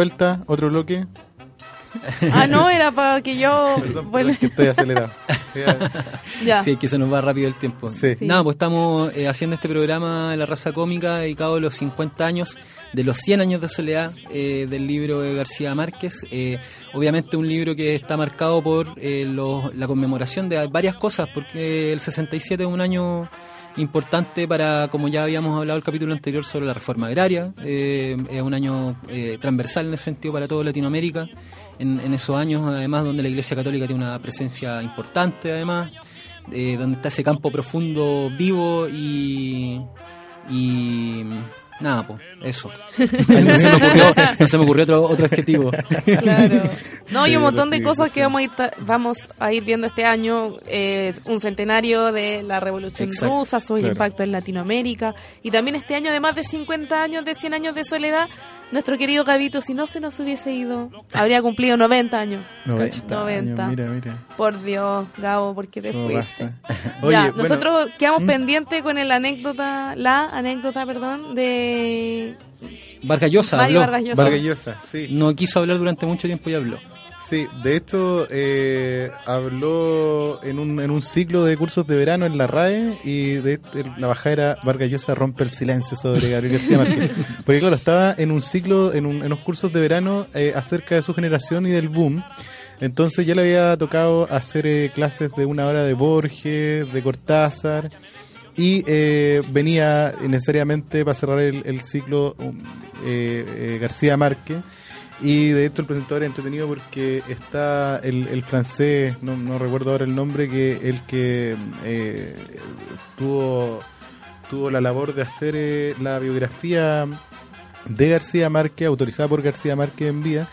[SPEAKER 3] Vuelta, otro bloque.
[SPEAKER 2] Ah, no, era para que yo.
[SPEAKER 3] bueno. que estoy acelerado.
[SPEAKER 1] ya. Sí, que se nos va rápido el tiempo. Sí. Nada, pues estamos eh, haciendo este programa de la raza cómica dedicado a los 50 años, de los 100 años de soledad eh, del libro de García Márquez. Eh, obviamente, un libro que está marcado por la conmemoración de varias cosas, porque el 67 es un año importante para, como ya habíamos hablado el capítulo anterior sobre la reforma agraria, es un año transversal en ese sentido para toda Latinoamérica. En, esos años, además, donde la Iglesia Católica tiene una presencia importante, además, eh, donde está ese campo profundo vivo y nada, pues, eso. no, se me ocurrió, no se me ocurrió otro, otro adjetivo.
[SPEAKER 2] Claro. No, hay un montón de cosas que vamos a ir, vamos a ir viendo este año. Es un centenario de la Revolución Rusa, su impacto en Latinoamérica. Y también este año, además de 50 años, de 100 años de soledad, nuestro querido Gabito, si no se nos hubiese ido, habría cumplido 90 años.
[SPEAKER 3] 90. mira, mira.
[SPEAKER 2] Por Dios, Gabo, ¿por qué te fuiste? ya, nosotros quedamos ¿Mm? pendientes con el anécdota, la anécdota, perdón, de...
[SPEAKER 1] Vargallosa, habló.
[SPEAKER 3] Vargallosa, sí.
[SPEAKER 1] No quiso hablar durante mucho tiempo y habló.
[SPEAKER 3] Sí, de hecho eh, habló en un, en un ciclo de cursos de verano en la RAE y de, la bajada era Vargas rompe el silencio sobre Gabriel García Márquez. Porque claro, estaba en un ciclo, en, un, en unos cursos de verano eh, acerca de su generación y del boom. Entonces ya le había tocado hacer eh, clases de una hora de Borges, de Cortázar y venía necesariamente para cerrar el, el ciclo um, García Márquez y de hecho el presentador es entretenido porque está el, francés, no, no, recuerdo ahora el nombre, que el que eh, tuvo, tuvo la labor de hacer eh, la biografía de García Márquez, autorizada por García Márquez en vía.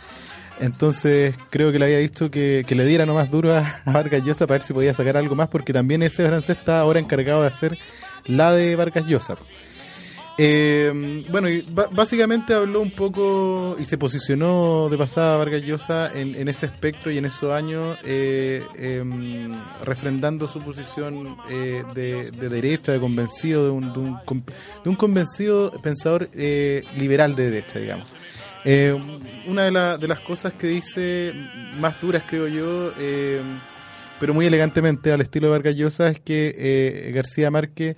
[SPEAKER 3] Entonces creo que le había dicho que, que le diera nomás duro a, a Vargas Llosa para ver si podía sacar algo más, porque también ese francés está ahora encargado de hacer la de Vargas Llosa. Eh, bueno, y básicamente habló un poco y se posicionó de pasada Vargas Llosa en, ese espectro y en esos años, eh, em, refrendando su posición eh, de, derecha, de convencido, de un, de un, convencido pensador liberal de derecha, digamos. una de, de, las cosas que dice más duras, creo yo, pero muy elegantemente al estilo de Vargas Llosa, es que García Márquez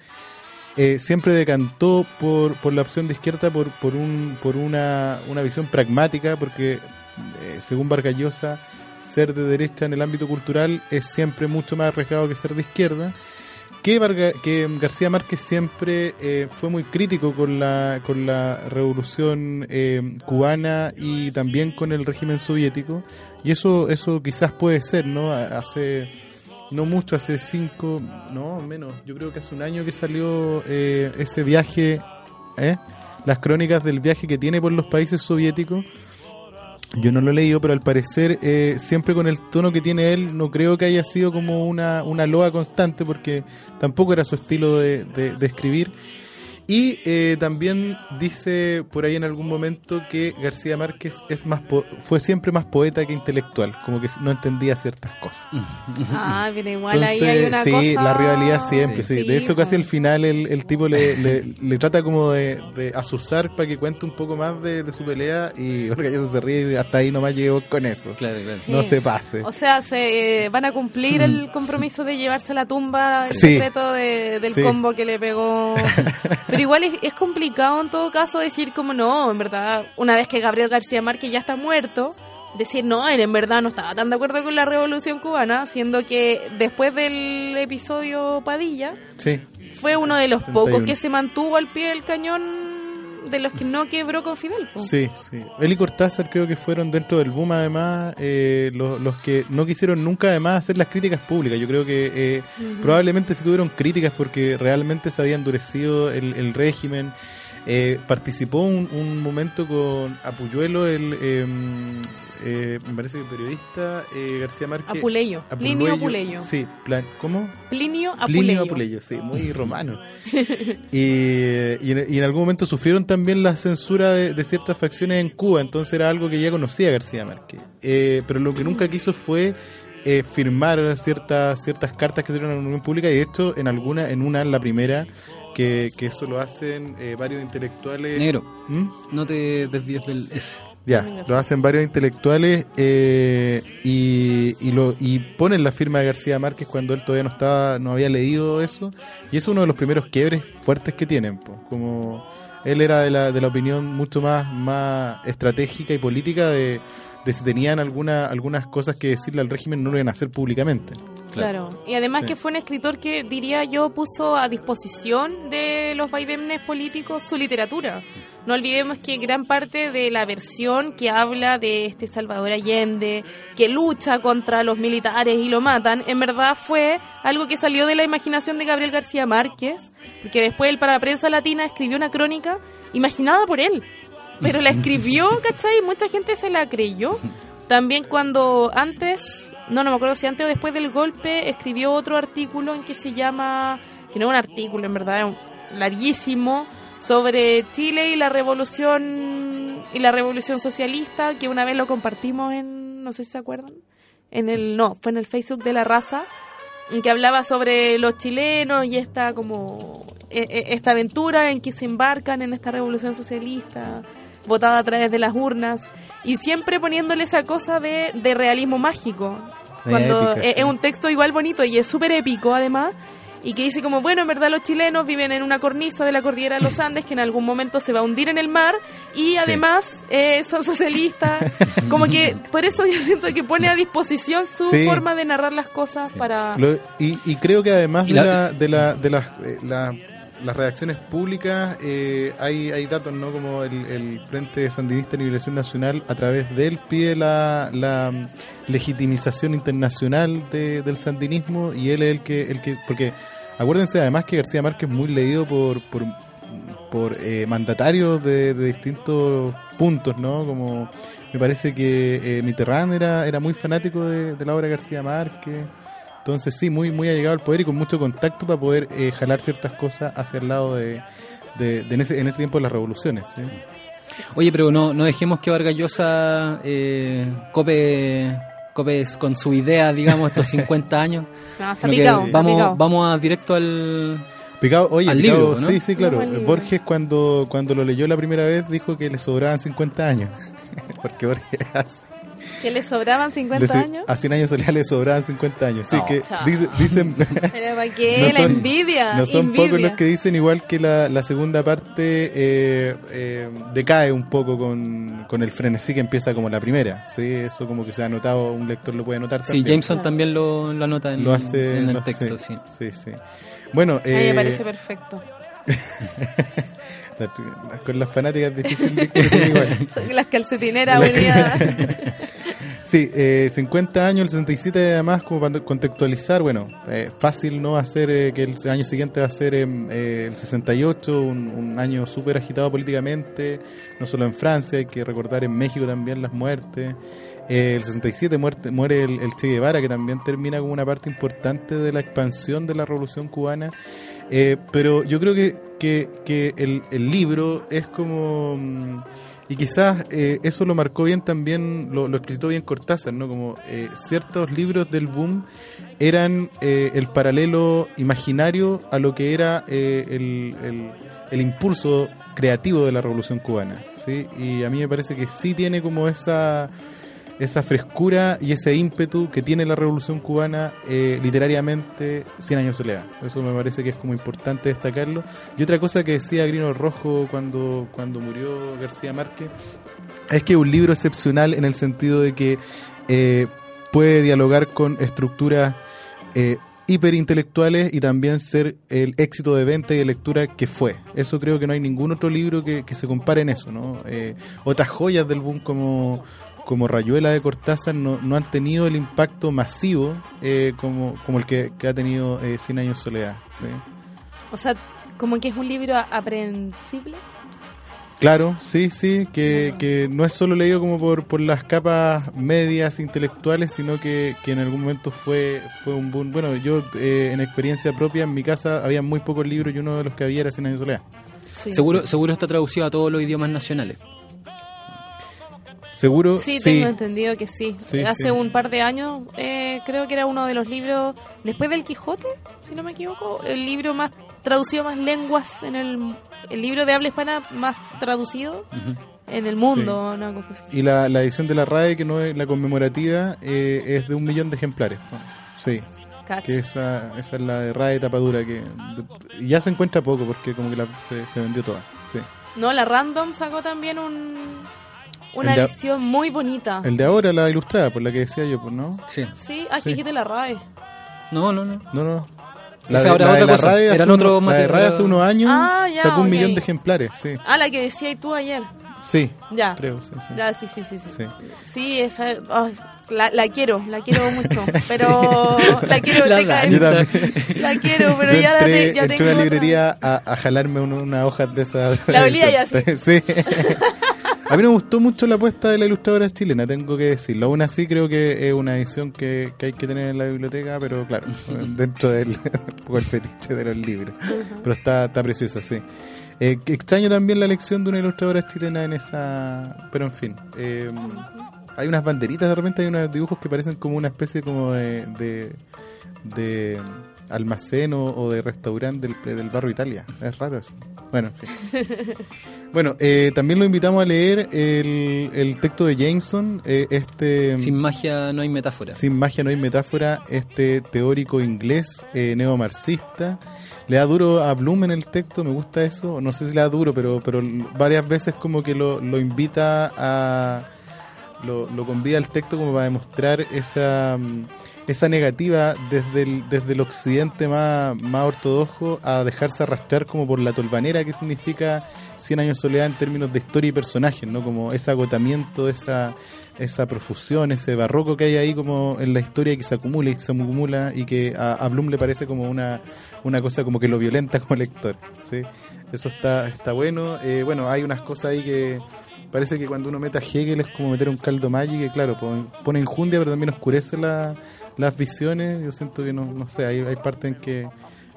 [SPEAKER 3] eh, siempre decantó por, por la opción de izquierda por, por, un, por una, una visión pragmática, porque eh, según Vargallosa, ser de derecha en el ámbito cultural es siempre mucho más arriesgado que ser de izquierda. Que, que García Márquez siempre eh, fue muy crítico con la, con la revolución cubana y también con el régimen soviético. Y eso, eso quizás puede ser, ¿no? Hace no mucho, hace cinco, no, menos, yo creo que hace un año que salió eh, ese viaje, ¿eh? las crónicas del viaje que tiene por los países soviéticos. Yo no lo he leído, pero al parecer, eh, siempre con el tono que tiene él, no creo que haya sido como una, una loa constante, porque tampoco era su estilo de, de escribir. Y eh, también dice por ahí en algún momento que García Márquez es más fue siempre más poeta que intelectual, como que no entendía ciertas cosas.
[SPEAKER 2] Ah, pero igual ahí hay una
[SPEAKER 3] sí, la rivalidad siempre, sí. de hecho, casi al final el, el tipo le, le, trata como de, de asusar para que cuente un poco más de, su pelea y ya se ríe y hasta ahí nomás llegó con eso. Claro, claro. No se pase.
[SPEAKER 2] O sea, se eh, van a cumplir el compromiso de llevarse la tumba el secreto del combo que le pegó. Igual es, complicado en todo caso decir como no, en verdad, una vez que Gabriel García Márquez ya está muerto, decir no, él en verdad no estaba tan de acuerdo con la revolución cubana, siendo que después del episodio Padilla, fue uno de los pocos que se mantuvo al pie del cañón de los que no quebró con Fidel.
[SPEAKER 3] Sí, sí. Él y Cortázar creo que fueron dentro del boom además eh, los, los, que no quisieron nunca además hacer las críticas públicas. Yo creo que eh, probablemente sí tuvieron críticas porque realmente se había endurecido el, el régimen. Eh, participó un, un, momento con Apuyuelo, el, em, eh, me parece que periodista eh, García Márquez.
[SPEAKER 2] Apuleyo. Plinio Apuleyo.
[SPEAKER 3] Sí, plan, ¿cómo?
[SPEAKER 2] Plinio Apuleyo. Plinio Apuleyo,
[SPEAKER 3] sí, muy romano. y, y, en, algún momento sufrieron también la censura de, ciertas facciones en Cuba, entonces era algo que ya conocía García Márquez. Eh, pero lo que nunca quiso fue eh, firmar ciertas ciertas cartas que se dieron a la Unión Pública y de hecho en alguna en una la primera que, que eso lo hacen eh, varios intelectuales
[SPEAKER 1] negro ¿Mm? no te desvíes del S
[SPEAKER 3] Ya, lo hacen varios intelectuales eh, y, y, lo, y ponen la firma de García Márquez cuando él todavía no estaba, no había leído eso. Y es uno de los primeros quiebres fuertes que tienen. Como él era de la, de la opinión mucho más, más estratégica y política de, de si tenían alguna, algunas cosas que decirle al régimen no lo iban a hacer públicamente.
[SPEAKER 2] Claro. Y además que fue un escritor que, diría yo, puso a disposición de los vaivenes políticos su literatura. No olvidemos que gran parte de la versión que habla de este Salvador Allende, que lucha contra los militares y lo matan, en verdad fue algo que salió de la imaginación de Gabriel García Márquez, porque después él para la prensa latina escribió una crónica imaginada por él. Pero la escribió, ¿cachai? Mucha gente se la creyó. También cuando antes, no, no me acuerdo si antes o después del golpe, escribió otro artículo en que se llama, que no es un artículo, en verdad, es larguísimo, sobre Chile y la revolución y la revolución socialista, que una vez lo compartimos en, no sé si se acuerdan, en el, no, fue en el Facebook de la raza, en que hablaba sobre los chilenos y esta como e, e, esta aventura en que se embarcan en esta revolución socialista votada a través de las urnas y siempre poniéndole esa cosa de, de realismo mágico. Cuando es, un texto igual bonito y es súper épico además y que dice como, bueno, en verdad los chilenos viven en una cornisa de la cordillera de los Andes que en algún momento se va a hundir en el mar y además eh, son socialistas. como que por eso yo siento que pone a disposición su forma de narrar las cosas para...
[SPEAKER 3] y, creo que además de, la, de, la, de las... Eh, la las redacciones públicas eh, hay, hay datos, ¿no? Como el, Frente Sandinista de Liberación Nacional a través de él pide la, la legitimización internacional del sandinismo y él es el que, el que porque acuérdense además que García Márquez es muy leído por, por, por eh, mandatarios de, distintos puntos, ¿no? Como me parece que eh, Mitterrand era, era muy fanático de, de la obra de García Márquez. Entonces sí, muy muy allegado al poder y con mucho contacto para poder eh, jalar ciertas cosas hacia el lado de, en, ese, en ese tiempo de las revoluciones.
[SPEAKER 1] Oye, pero no, no dejemos que Vargas Llosa eh, cope, con su idea, digamos, estos 50 años. vamos, vamos a directo al...
[SPEAKER 3] Picado, oye, libro, sí, sí, claro. Borges cuando, cuando lo leyó la primera vez dijo que le sobraban 50 años. Porque Borges
[SPEAKER 2] ¿Que le sobraban 50 años?
[SPEAKER 3] A 100 años solía le sobraban 50 años. Sí, que dicen...
[SPEAKER 2] ¿Pero para qué? la envidia.
[SPEAKER 3] No son pocos los que dicen igual que la, la segunda parte eh, eh, decae un poco con, con el frenesí que empieza como la primera. Sí, eso como que se ha notado, un lector lo puede notar
[SPEAKER 1] también. Sí, Jameson también lo, lo anota en,
[SPEAKER 3] lo hace,
[SPEAKER 1] en
[SPEAKER 3] el
[SPEAKER 1] texto, sí.
[SPEAKER 3] Sí, sí. Bueno,
[SPEAKER 2] eh, me parece perfecto.
[SPEAKER 3] con las fanáticas difícil de igual.
[SPEAKER 2] Son las calcetineras unidas.
[SPEAKER 3] Sí, eh, 50 años, el 67 además, como para contextualizar, bueno, eh, fácil no hacer eh, que el año siguiente va a ser eh, el 68, un, un año súper agitado políticamente, no solo en Francia, hay que recordar en México también las muertes. el 67 muerte, muere el, Che Guevara, que también termina como una parte importante de la expansión de la revolución cubana. pero yo creo que que, el, el, libro es como... Mm, y quizás eh, eso lo marcó bien también, lo, lo explicitó bien Cortázar, ¿no? Como eh, ciertos libros del boom eran eh, el paralelo imaginario a lo que era el, el, el, impulso creativo de la Revolución Cubana, ¿sí? Y a mí me parece que sí tiene como esa esa frescura y ese ímpetu que tiene la revolución cubana eh, literariamente 100 años soledad. Eso me parece que es como importante destacarlo. Y otra cosa que decía Grino Rojo cuando, cuando murió García Márquez es que es un libro excepcional en el sentido de que eh, puede dialogar con estructuras eh, hiperintelectuales y también ser el éxito de venta y de lectura que fue. Eso creo que no hay ningún otro libro que, se compare en eso. ¿no? Eh, otras joyas del boom como como Rayuela de Cortázar no, no han tenido el impacto masivo eh, como, como el que, ha tenido eh, Cien Años Soledad. ¿sí?
[SPEAKER 2] O sea, como que es un libro aprehensible.
[SPEAKER 3] Claro, sí, sí, que, que no es solo leído como por, por las capas medias intelectuales, sino que, que en algún momento fue, fue un boom. Bueno, yo eh, en experiencia propia en mi casa había muy pocos libros y uno de los que había era Cien Años Soledad.
[SPEAKER 1] seguro, seguro está traducido a todos los idiomas nacionales.
[SPEAKER 3] Seguro.
[SPEAKER 2] Sí, tengo entendido que sí. Hace un par de años eh, creo que era uno de los libros, después del Quijote, si no me equivoco, el libro más traducido más lenguas en el, el libro de habla hispana más traducido. en el mundo,
[SPEAKER 3] Y la, la, edición de la RAE, que no es la conmemorativa, eh, es de un millón de ejemplares. Sí. Que esa, esa es la de RAE tapadura, que ya se encuentra poco porque como que la, se, se vendió toda. Sí.
[SPEAKER 2] No, la Random sacó también un, una edición muy bonita.
[SPEAKER 3] El de ahora, la ilustrada, por la que decía yo, pues, ¿no?
[SPEAKER 2] Sí. Sí, aquí sí. de la RAE.
[SPEAKER 1] No, no, no.
[SPEAKER 3] No, no. La, de, otra cosa. Radio hace, otro la de Radio hace unos años ah, sacó un millón de ejemplares, sí.
[SPEAKER 2] Ah, la que decías tú ayer.
[SPEAKER 3] Sí.
[SPEAKER 2] Ya.
[SPEAKER 3] Creo, sí, sí.
[SPEAKER 2] Ya, sí, sí, sí. Sí, sí esa... la, la, quiero, la quiero mucho, pero la quiero la, la quiero, pero ya la ya
[SPEAKER 3] entré
[SPEAKER 2] tengo
[SPEAKER 3] a una librería a, a, jalarme una, una hoja de esas.
[SPEAKER 2] La olía ya sí.
[SPEAKER 3] sí. A mí me gustó mucho la apuesta de la ilustradora chilena, tengo que decirlo. Aún así creo que es una edición que, que hay que tener en la biblioteca, pero claro, dentro del poco el fetiche de los libros. Pero está, está preciosa, sí. Eh, extraño también la elección de una ilustradora chilena en esa... Pero en fin. Eh, hay unas banderitas, de repente hay unos dibujos que parecen como una especie como de, de, almacén o, de restaurante del, del barrio Italia. Es raro eso. Bueno, en fin. Bueno, eh, también lo invitamos a leer el, el texto de Jameson, eh, este...
[SPEAKER 1] Sin magia no hay metáfora.
[SPEAKER 3] Sin magia no hay metáfora, este teórico inglés eh, neomarxista. Le da duro a Bloom en el texto, me gusta eso. No sé si le da duro, pero, pero varias veces como que lo, lo invita a lo, lo convida al texto como para demostrar esa, mm, esa negativa desde el, desde el occidente más, más ortodoxo a dejarse arrastrar como por la tolvanera que significa Cien años de soledad en términos de historia y personajes, ¿no? Como ese agotamiento, esa, esa profusión, ese barroco que hay ahí como en la historia que se acumula y se acumula y que a, Bloom le parece como una, una cosa como que lo violenta como lector, ¿sí? Eso está, está bueno. Eh, bueno, hay unas cosas ahí que parece que cuando uno mete a Hegel es como meter un caldo Magic que claro, pone injundia pero también oscurece las visiones. Yo siento que no, no sé, hay, hay partes en que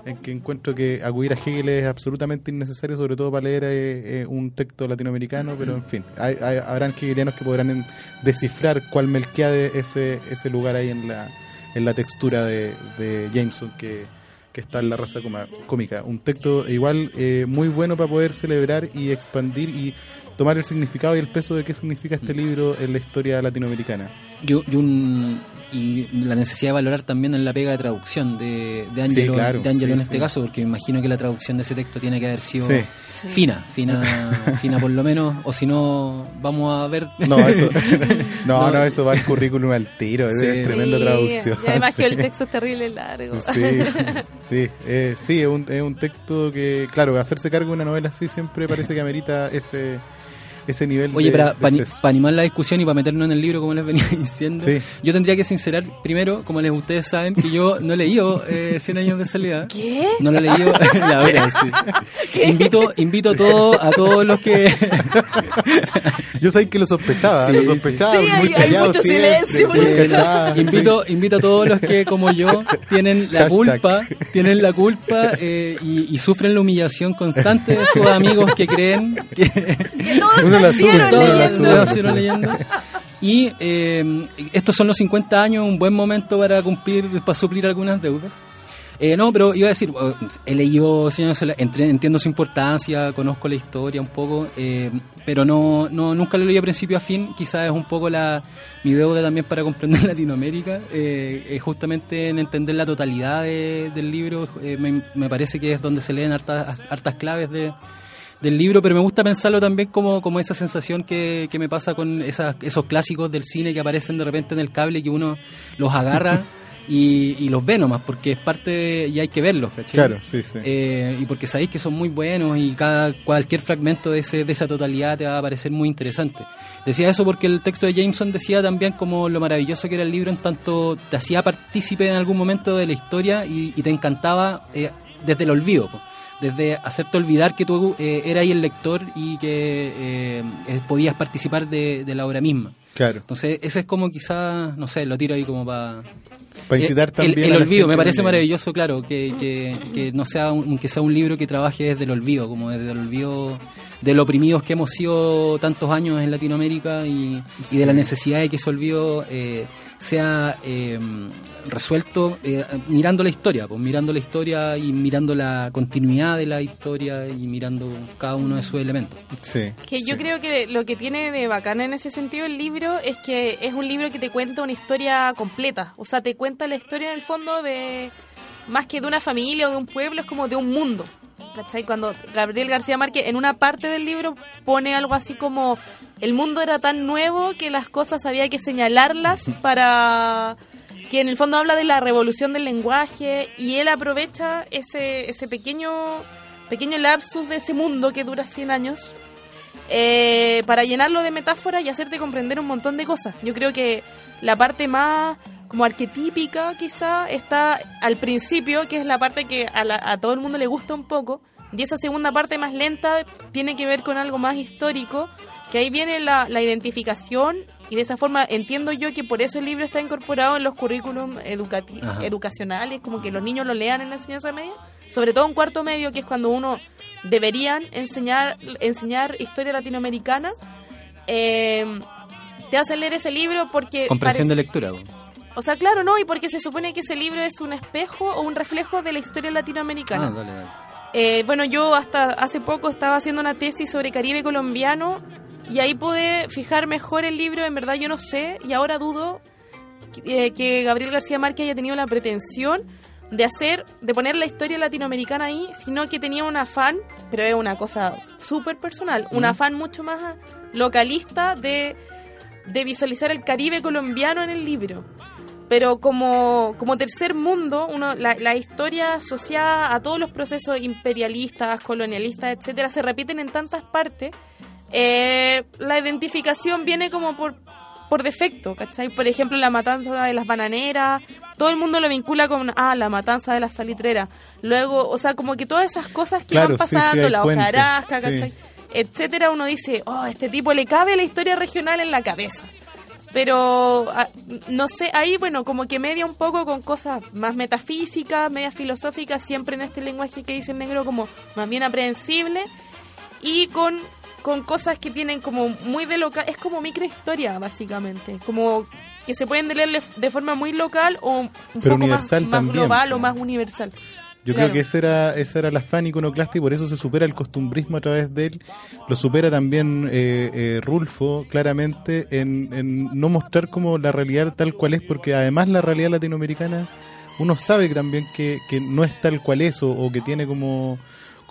[SPEAKER 3] en que encuentro que acudir a Hegel es absolutamente innecesario, sobre todo para leer eh, eh, un texto latinoamericano, pero en fin, hay, habrán hegelianos que podrán descifrar cuál Melquiade ese, ese lugar ahí en la, en la textura de, de Jameson que, que está en la raza cómica. Un texto igual eh, muy bueno para poder celebrar y expandir y tomar el significado y el peso de qué significa este libro en la historia latinoamericana.
[SPEAKER 1] Y, un, y la necesidad de valorar también en la pega de traducción de, de Angelo, de Angelo en este caso, porque me imagino que la traducción de ese texto tiene que haber sido fina, fina, fina por lo menos, o si no, vamos a ver.
[SPEAKER 3] No, eso, no, no, eso va al currículum al tiro, es tremenda traducción.
[SPEAKER 2] Y además que el texto es terrible largo.
[SPEAKER 3] Sí, sí, eh, sí es, un, es un texto que, claro, hacerse cargo de una novela así siempre parece que amerita ese ese nivel
[SPEAKER 1] Oye, para, animar la discusión y para meternos en el libro, como les venía diciendo, yo tendría que sincerar primero, como les ustedes saben, que yo no he leído eh, 100 años de salida.
[SPEAKER 2] ¿Qué?
[SPEAKER 1] No lo he leído, la verdad, sí. Invito, invito a, todo, a todos los que...
[SPEAKER 3] yo sé que lo sospechaba, lo sospechaba, muy callado
[SPEAKER 2] mucho silencio,
[SPEAKER 1] invito, invito a todos los que, como yo, tienen la culpa, tienen la culpa eh, y, sufren la humillación constante de sus amigos que creen que,
[SPEAKER 2] que
[SPEAKER 1] y eh, estos son los 50 años, un buen momento para cumplir, para suplir algunas deudas. Eh, no, pero iba a decir, oh, he leído, entiendo su importancia, conozco la historia un poco, eh, pero no, no nunca lo leí a principio a fin. Quizás es un poco la mi deuda también para comprender Latinoamérica, eh, justamente en entender la totalidad del libro. Me, me, parece que es donde se leen hartas, hartas claves de, del libro, pero me gusta pensarlo también como, como esa sensación que, que me pasa con esas, esos clásicos del cine que aparecen de repente en el cable y que uno los agarra. Y, y, los ve nomás, porque es parte y hay que verlos, ¿cachai?
[SPEAKER 3] Claro, sí, sí.
[SPEAKER 1] Eh, y porque sabéis que son muy buenos y cada cualquier fragmento de, ese, de esa totalidad te va a parecer muy interesante. Decía eso porque el texto de Jameson decía también como lo maravilloso que era el libro en tanto te hacía partícipe en algún momento de la historia y, te encantaba eh, desde el olvido desde hacerte olvidar que tú eh, eras el lector y que eh, eh, podías participar de, la obra misma.
[SPEAKER 3] Claro.
[SPEAKER 1] Entonces, ese es como quizás, no sé, lo tiro ahí como para...
[SPEAKER 3] Para incitar también
[SPEAKER 1] el, olvido, me parece maravilloso, claro, que, que, no sea un, que sea un libro que trabaje desde el olvido, como desde el olvido de lo oprimidos que hemos sido tantos años en Latinoamérica y, de la necesidad de que ese olvido sea eh, resuelto eh, mirando la historia, pues mirando la historia y mirando la continuidad de la historia y mirando cada uno de sus elementos.
[SPEAKER 2] Sí. Que yo creo que lo que tiene de bacana en ese sentido el libro es que es un libro que te cuenta una historia completa, o sea, te cuenta la historia en el fondo de más que de una familia o de un pueblo, es como de un mundo. ¿Cachai? Cuando Gabriel García Márquez en una parte del libro pone algo así como el mundo era tan nuevo que las cosas había que señalarlas para que en el fondo habla de la revolución del lenguaje y él aprovecha ese, ese pequeño pequeño lapsus de ese mundo que dura 100 años eh, para llenarlo de metáforas y hacerte comprender un montón de cosas. Yo creo que la parte más como arquetípica quizá está al principio, que es la parte que a, todo el mundo le gusta un poco, y esa segunda parte más lenta tiene que ver con algo más histórico, que ahí viene la, identificación y de esa forma entiendo yo que por eso el libro está incorporado en los currículums educacionales, como que los niños lo lean en la enseñanza media, sobre todo en cuarto medio, que es cuando uno deberían enseñar, enseñar historia latinoamericana. Eh, te hace leer ese libro porque...
[SPEAKER 1] Comprensión de lectura.
[SPEAKER 2] O sea, claro, no, y porque se supone que ese libro es un espejo o un reflejo de la historia latinoamericana. Ah, dale, dale. Eh, bueno, yo hasta hace poco estaba haciendo una tesis sobre Caribe colombiano y ahí pude fijar mejor el libro, en verdad yo no sé, y ahora dudo que, eh, que Gabriel García Márquez haya tenido la pretensión de hacer, de poner la historia latinoamericana ahí, sino que tenía un afán, pero es una cosa súper personal, un afán mucho más localista de, de visualizar el Caribe colombiano en el libro. Pero como, como tercer mundo, uno, la, historia asociada a todos los procesos imperialistas, colonialistas, etcétera, se repiten en tantas partes, eh, la identificación viene como por, por defecto, ¿cachai? Por ejemplo, la matanza de las bananeras, todo el mundo lo vincula con, ah, la matanza de las salitreras. Luego, o sea, como que todas esas cosas que van pasando, la hojarasca, ¿cachai? Etcétera, uno dice, oh, este tipo le cabe la historia regional en la cabeza pero ah, no sé, ahí bueno, como que media un poco con cosas más metafísicas, media filosóficas, siempre en este lenguaje que dice el negro como más bien aprehensible y con, con cosas que tienen como muy de local, es como microhistoria básicamente, como que se pueden leer de forma muy local o un poco más, más global o más universal.
[SPEAKER 3] Yo creo que ese era, esa era la afán iconoclasta y por eso se supera el costumbrismo a través de él. Lo supera también eh, eh, Rulfo, claramente, en, no mostrar como la realidad tal cual es, porque además la realidad latinoamericana, uno sabe también que, que no es tal cual es o, que tiene como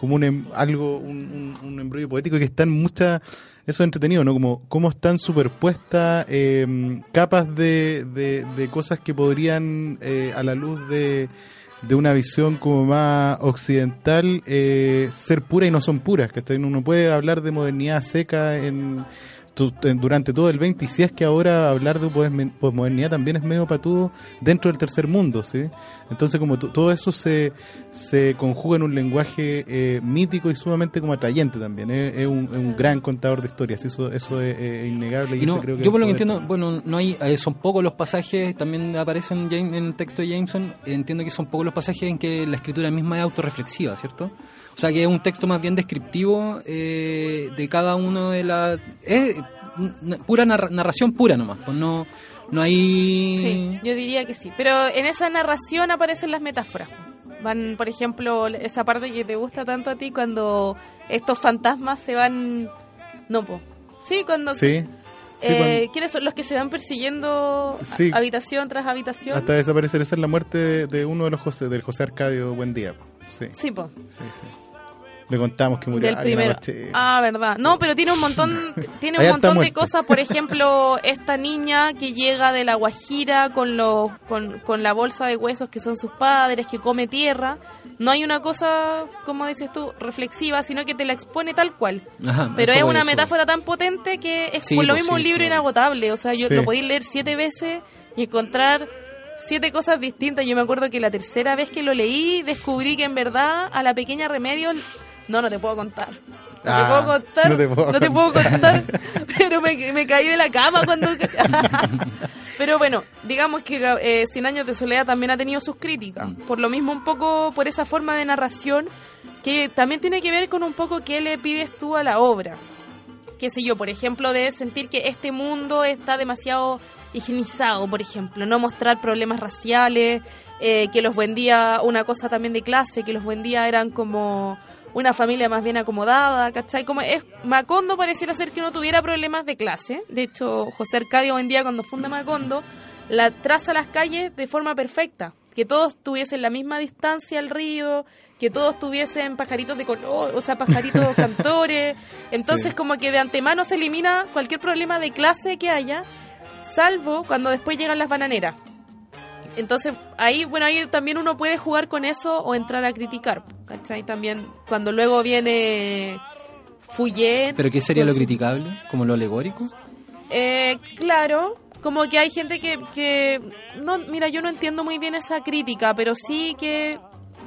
[SPEAKER 3] como un em, algo un, un, embrollo poético que está en mucha eso es entretenido no como cómo están superpuestas em, capas de, de, de, cosas que podrían eh, a la luz de de una visión como más occidental eh, ser pura y no son puras, que uno puede hablar de modernidad seca en, durante todo el 20 y si es que ahora hablar de posmodernidad también es medio patudo dentro del tercer mundo, ¿sí? Entonces como todo eso se, se conjuga en un lenguaje eh, mítico y sumamente como atrayente también, ¿eh? es, un, gran contador de historias, eso eso es, innegable.
[SPEAKER 1] Y, creo que yo por lo que entiendo, bueno, no hay eh, son pocos los pasajes, también aparecen en el texto de Jameson, entiendo que son pocos los pasajes en que la escritura misma es autorreflexiva, ¿cierto? O sea que es un texto más bien descriptivo eh, de cada uno de las... Es pura narración pura nomás, pues no, no hay...
[SPEAKER 2] Sí, yo diría que sí. Pero en esa narración aparecen las metáforas. Van, por ejemplo, esa parte que te gusta tanto a ti cuando estos fantasmas se van... No, po. Sí, cuando...
[SPEAKER 3] Sí.
[SPEAKER 2] Eh, ¿Quiénes son los que se van persiguiendo habitación tras habitación?
[SPEAKER 3] Hasta desaparecer. Esa es la muerte de uno de los José, del José Arcadio Buen Día. Sí.
[SPEAKER 2] Sí, po.
[SPEAKER 3] Sí, sí. Le contamos que murió.
[SPEAKER 2] Del primero. Ah, verdad. No, pero tiene un montón, tiene un montón de cosas. Por ejemplo, esta niña que llega de la Guajira con, los, con, con la bolsa de huesos que son sus padres, que come tierra. No hay una cosa, como dices tú, reflexiva, sino que te la expone tal cual. pero es una metáfora tan potente que es por lo pues mismo un libro inagotable. O sea, yo lo podéis leer siete veces y encontrar siete cosas distintas. Yo me acuerdo que la tercera vez que lo leí descubrí que en verdad a la pequeña Remedio no, no te puedo contar. No te ah, puedo contar. No te puedo, contar. pero me, caí de la cama cuando. pero bueno, digamos que eh, Cien Años de Soledad también ha tenido sus críticas. Mm. Por lo mismo, un poco por esa forma de narración que también tiene que ver con un poco qué le pides tú a la obra. Qué sé yo, por ejemplo, de sentir que este mundo está demasiado higienizado, por ejemplo, no mostrar problemas raciales, eh, que los buen día, una cosa también de clase, que los buen día eran como una familia más bien acomodada, ¿cachai? Como es, Macondo pareciera ser que no tuviera problemas de clase. De hecho, José Arcadio hoy en día cuando funda Macondo, la traza las calles de forma perfecta. Que todos tuviesen la misma distancia al río, que todos tuviesen pajaritos de color, o sea, pajaritos cantores. Entonces, como que de antemano se elimina cualquier problema de clase que haya, salvo cuando después llegan las bananeras. Entonces, ahí, bueno, ahí también uno puede jugar con eso o entrar a criticar, ¿cachai? También, cuando luego viene Fuyet...
[SPEAKER 1] ¿Pero qué sería lo criticable? ¿Como lo alegórico?
[SPEAKER 2] Eh, claro, como que hay gente que, que... No, mira, yo no entiendo muy bien esa crítica, pero sí que,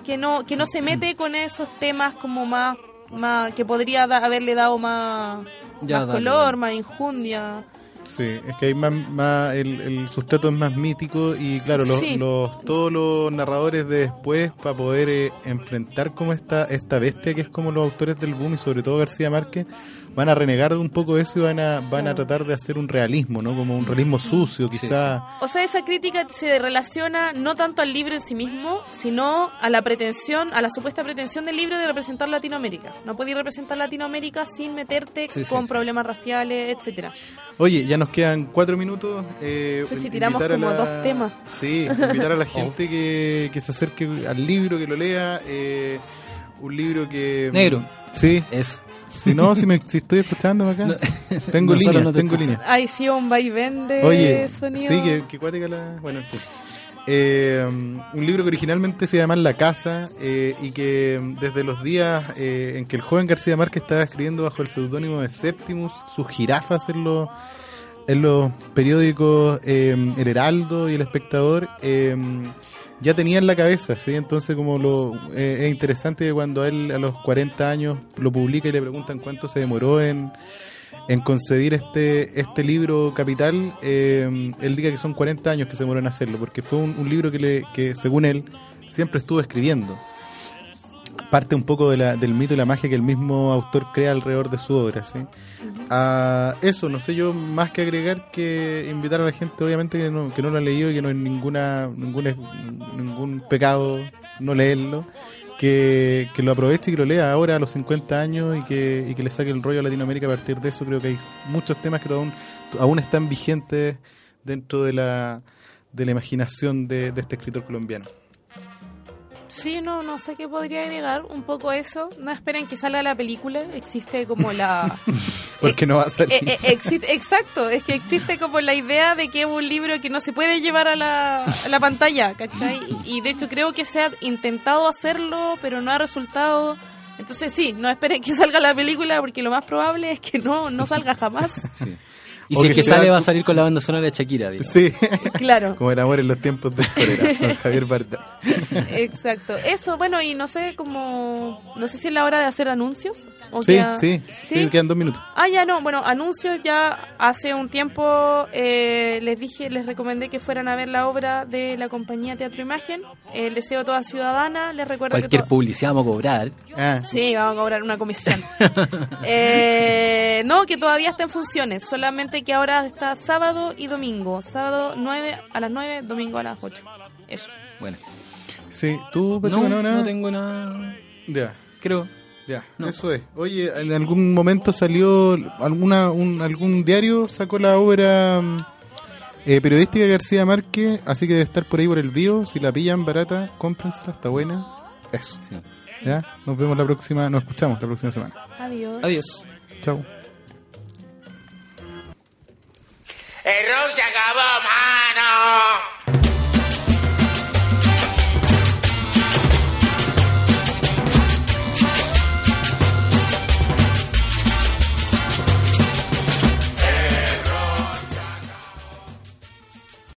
[SPEAKER 2] que, no, que no se mete con esos temas como más... más que podría haberle dado más, color, más injundia.
[SPEAKER 3] Sí, es que hay más, más el, el, sustrato es más mítico y claro, los, los todos los narradores de después para poder eh, enfrentar como esta esta bestia que es como los autores del boom y sobre todo García Márquez van a renegar de un poco eso y van a van a tratar de hacer un realismo, ¿no? Como un realismo sucio, quizá.
[SPEAKER 2] O sea, esa crítica se relaciona no tanto al libro en sí mismo, sino a la pretensión, a la supuesta pretensión del libro de representar Latinoamérica. No podéis representar Latinoamérica sin meterte con problemas raciales, etcétera.
[SPEAKER 3] Oye, ya nos quedan cuatro minutos.
[SPEAKER 2] Eh, tiramos como dos temas.
[SPEAKER 3] Sí, invitar a la gente que, que, se acerque al libro, que lo lea. Eh, un libro que...
[SPEAKER 1] Negro.
[SPEAKER 3] Sí.
[SPEAKER 1] Es.
[SPEAKER 3] Si no, si, me, si estoy escuchando acá, tengo líneas, tengo líneas.
[SPEAKER 2] Ay, sí, un vaivén de
[SPEAKER 3] Oye,
[SPEAKER 2] sonido.
[SPEAKER 3] Sí, que, que cuática la... Bueno, en fin. Eh, un libro que originalmente se llama La Casa eh, y que desde los días eh, en que el joven García Márquez estaba escribiendo bajo el seudónimo de Septimus sus jirafas en los, en los periódicos El Heraldo y El Espectador, ya tenía en la cabeza, ¿sí? Entonces como lo es interesante cuando él a los 40 años lo publica y le preguntan cuánto se demoró en en concebir este, este libro Capital, eh, él diga que son 40 años que se demoró en hacerlo, porque fue un, libro que, le, que, según él, siempre estuvo escribiendo. Parte un poco de la, del mito y la magia que el mismo autor crea alrededor de su obra. ¿sí? A eso, no sé yo más que agregar que invitar a la gente, obviamente, que no, que no lo ha leído y que no es ninguna, ningún, ningún pecado no leerlo que, lo aproveche y que lo lea ahora a los 50 años y que, y que le saque el rollo a Latinoamérica a partir de eso. Creo que hay muchos temas que aún, aún están vigentes dentro de la, de la imaginación de este escritor colombiano.
[SPEAKER 2] Sí, no, no sé qué podría agregar un poco eso. No esperen que salga la película, existe como la...
[SPEAKER 3] Porque no va a salir.
[SPEAKER 2] Eh, eh, exacto, es que existe como la idea de que es un libro que no se puede llevar a la, la pantalla, ¿cachai? Y, de hecho creo que se ha intentado hacerlo, pero no ha resultado... Entonces sí, no esperen que salga la película porque lo más probable es que no, no salga jamás. Sí.
[SPEAKER 1] Y si es que sale, va a salir con la banda sonora de Shakira,
[SPEAKER 3] Sí.
[SPEAKER 2] Claro.
[SPEAKER 3] Como el amor en los tiempos de con Javier Barda.
[SPEAKER 2] Exacto. Eso, bueno, y no sé, como... No sé si es la hora de hacer anuncios.
[SPEAKER 3] O sí, sí, sí, quedan dos minutos.
[SPEAKER 2] Ah, ya no. Bueno, anuncios ya hace un tiempo eh, les dije, les recomendé que fueran a ver la obra de la compañía Teatro Imagen, El Deseo Toda Ciudadana. Les recuerdo
[SPEAKER 1] Cualquier publicidad vamos a cobrar.
[SPEAKER 2] Ah. Sí, vamos a cobrar una comisión. eh, no, que todavía está en funciones. Solamente que ahora está sábado y domingo. Sábado 9 a las 9, domingo a las 8. Eso.
[SPEAKER 1] Bueno.
[SPEAKER 3] Sí, ¿tú,
[SPEAKER 1] no, no, no tengo nada.
[SPEAKER 3] Ya.
[SPEAKER 1] Creo.
[SPEAKER 3] Ya, eso es. Oye, ¿en algún momento salió alguna un, algún diario sacó la obra mm, eh, periodística de García Márquez? Así que debe estar por ahí por el bio. Si la pillan barata, cómprensela, está buena. Eso. ¿Ya? Nos vemos la próxima, nos escuchamos la próxima semana.
[SPEAKER 2] Adiós.
[SPEAKER 1] Adiós.
[SPEAKER 3] Chao.
[SPEAKER 6] El rock se acabó, mano.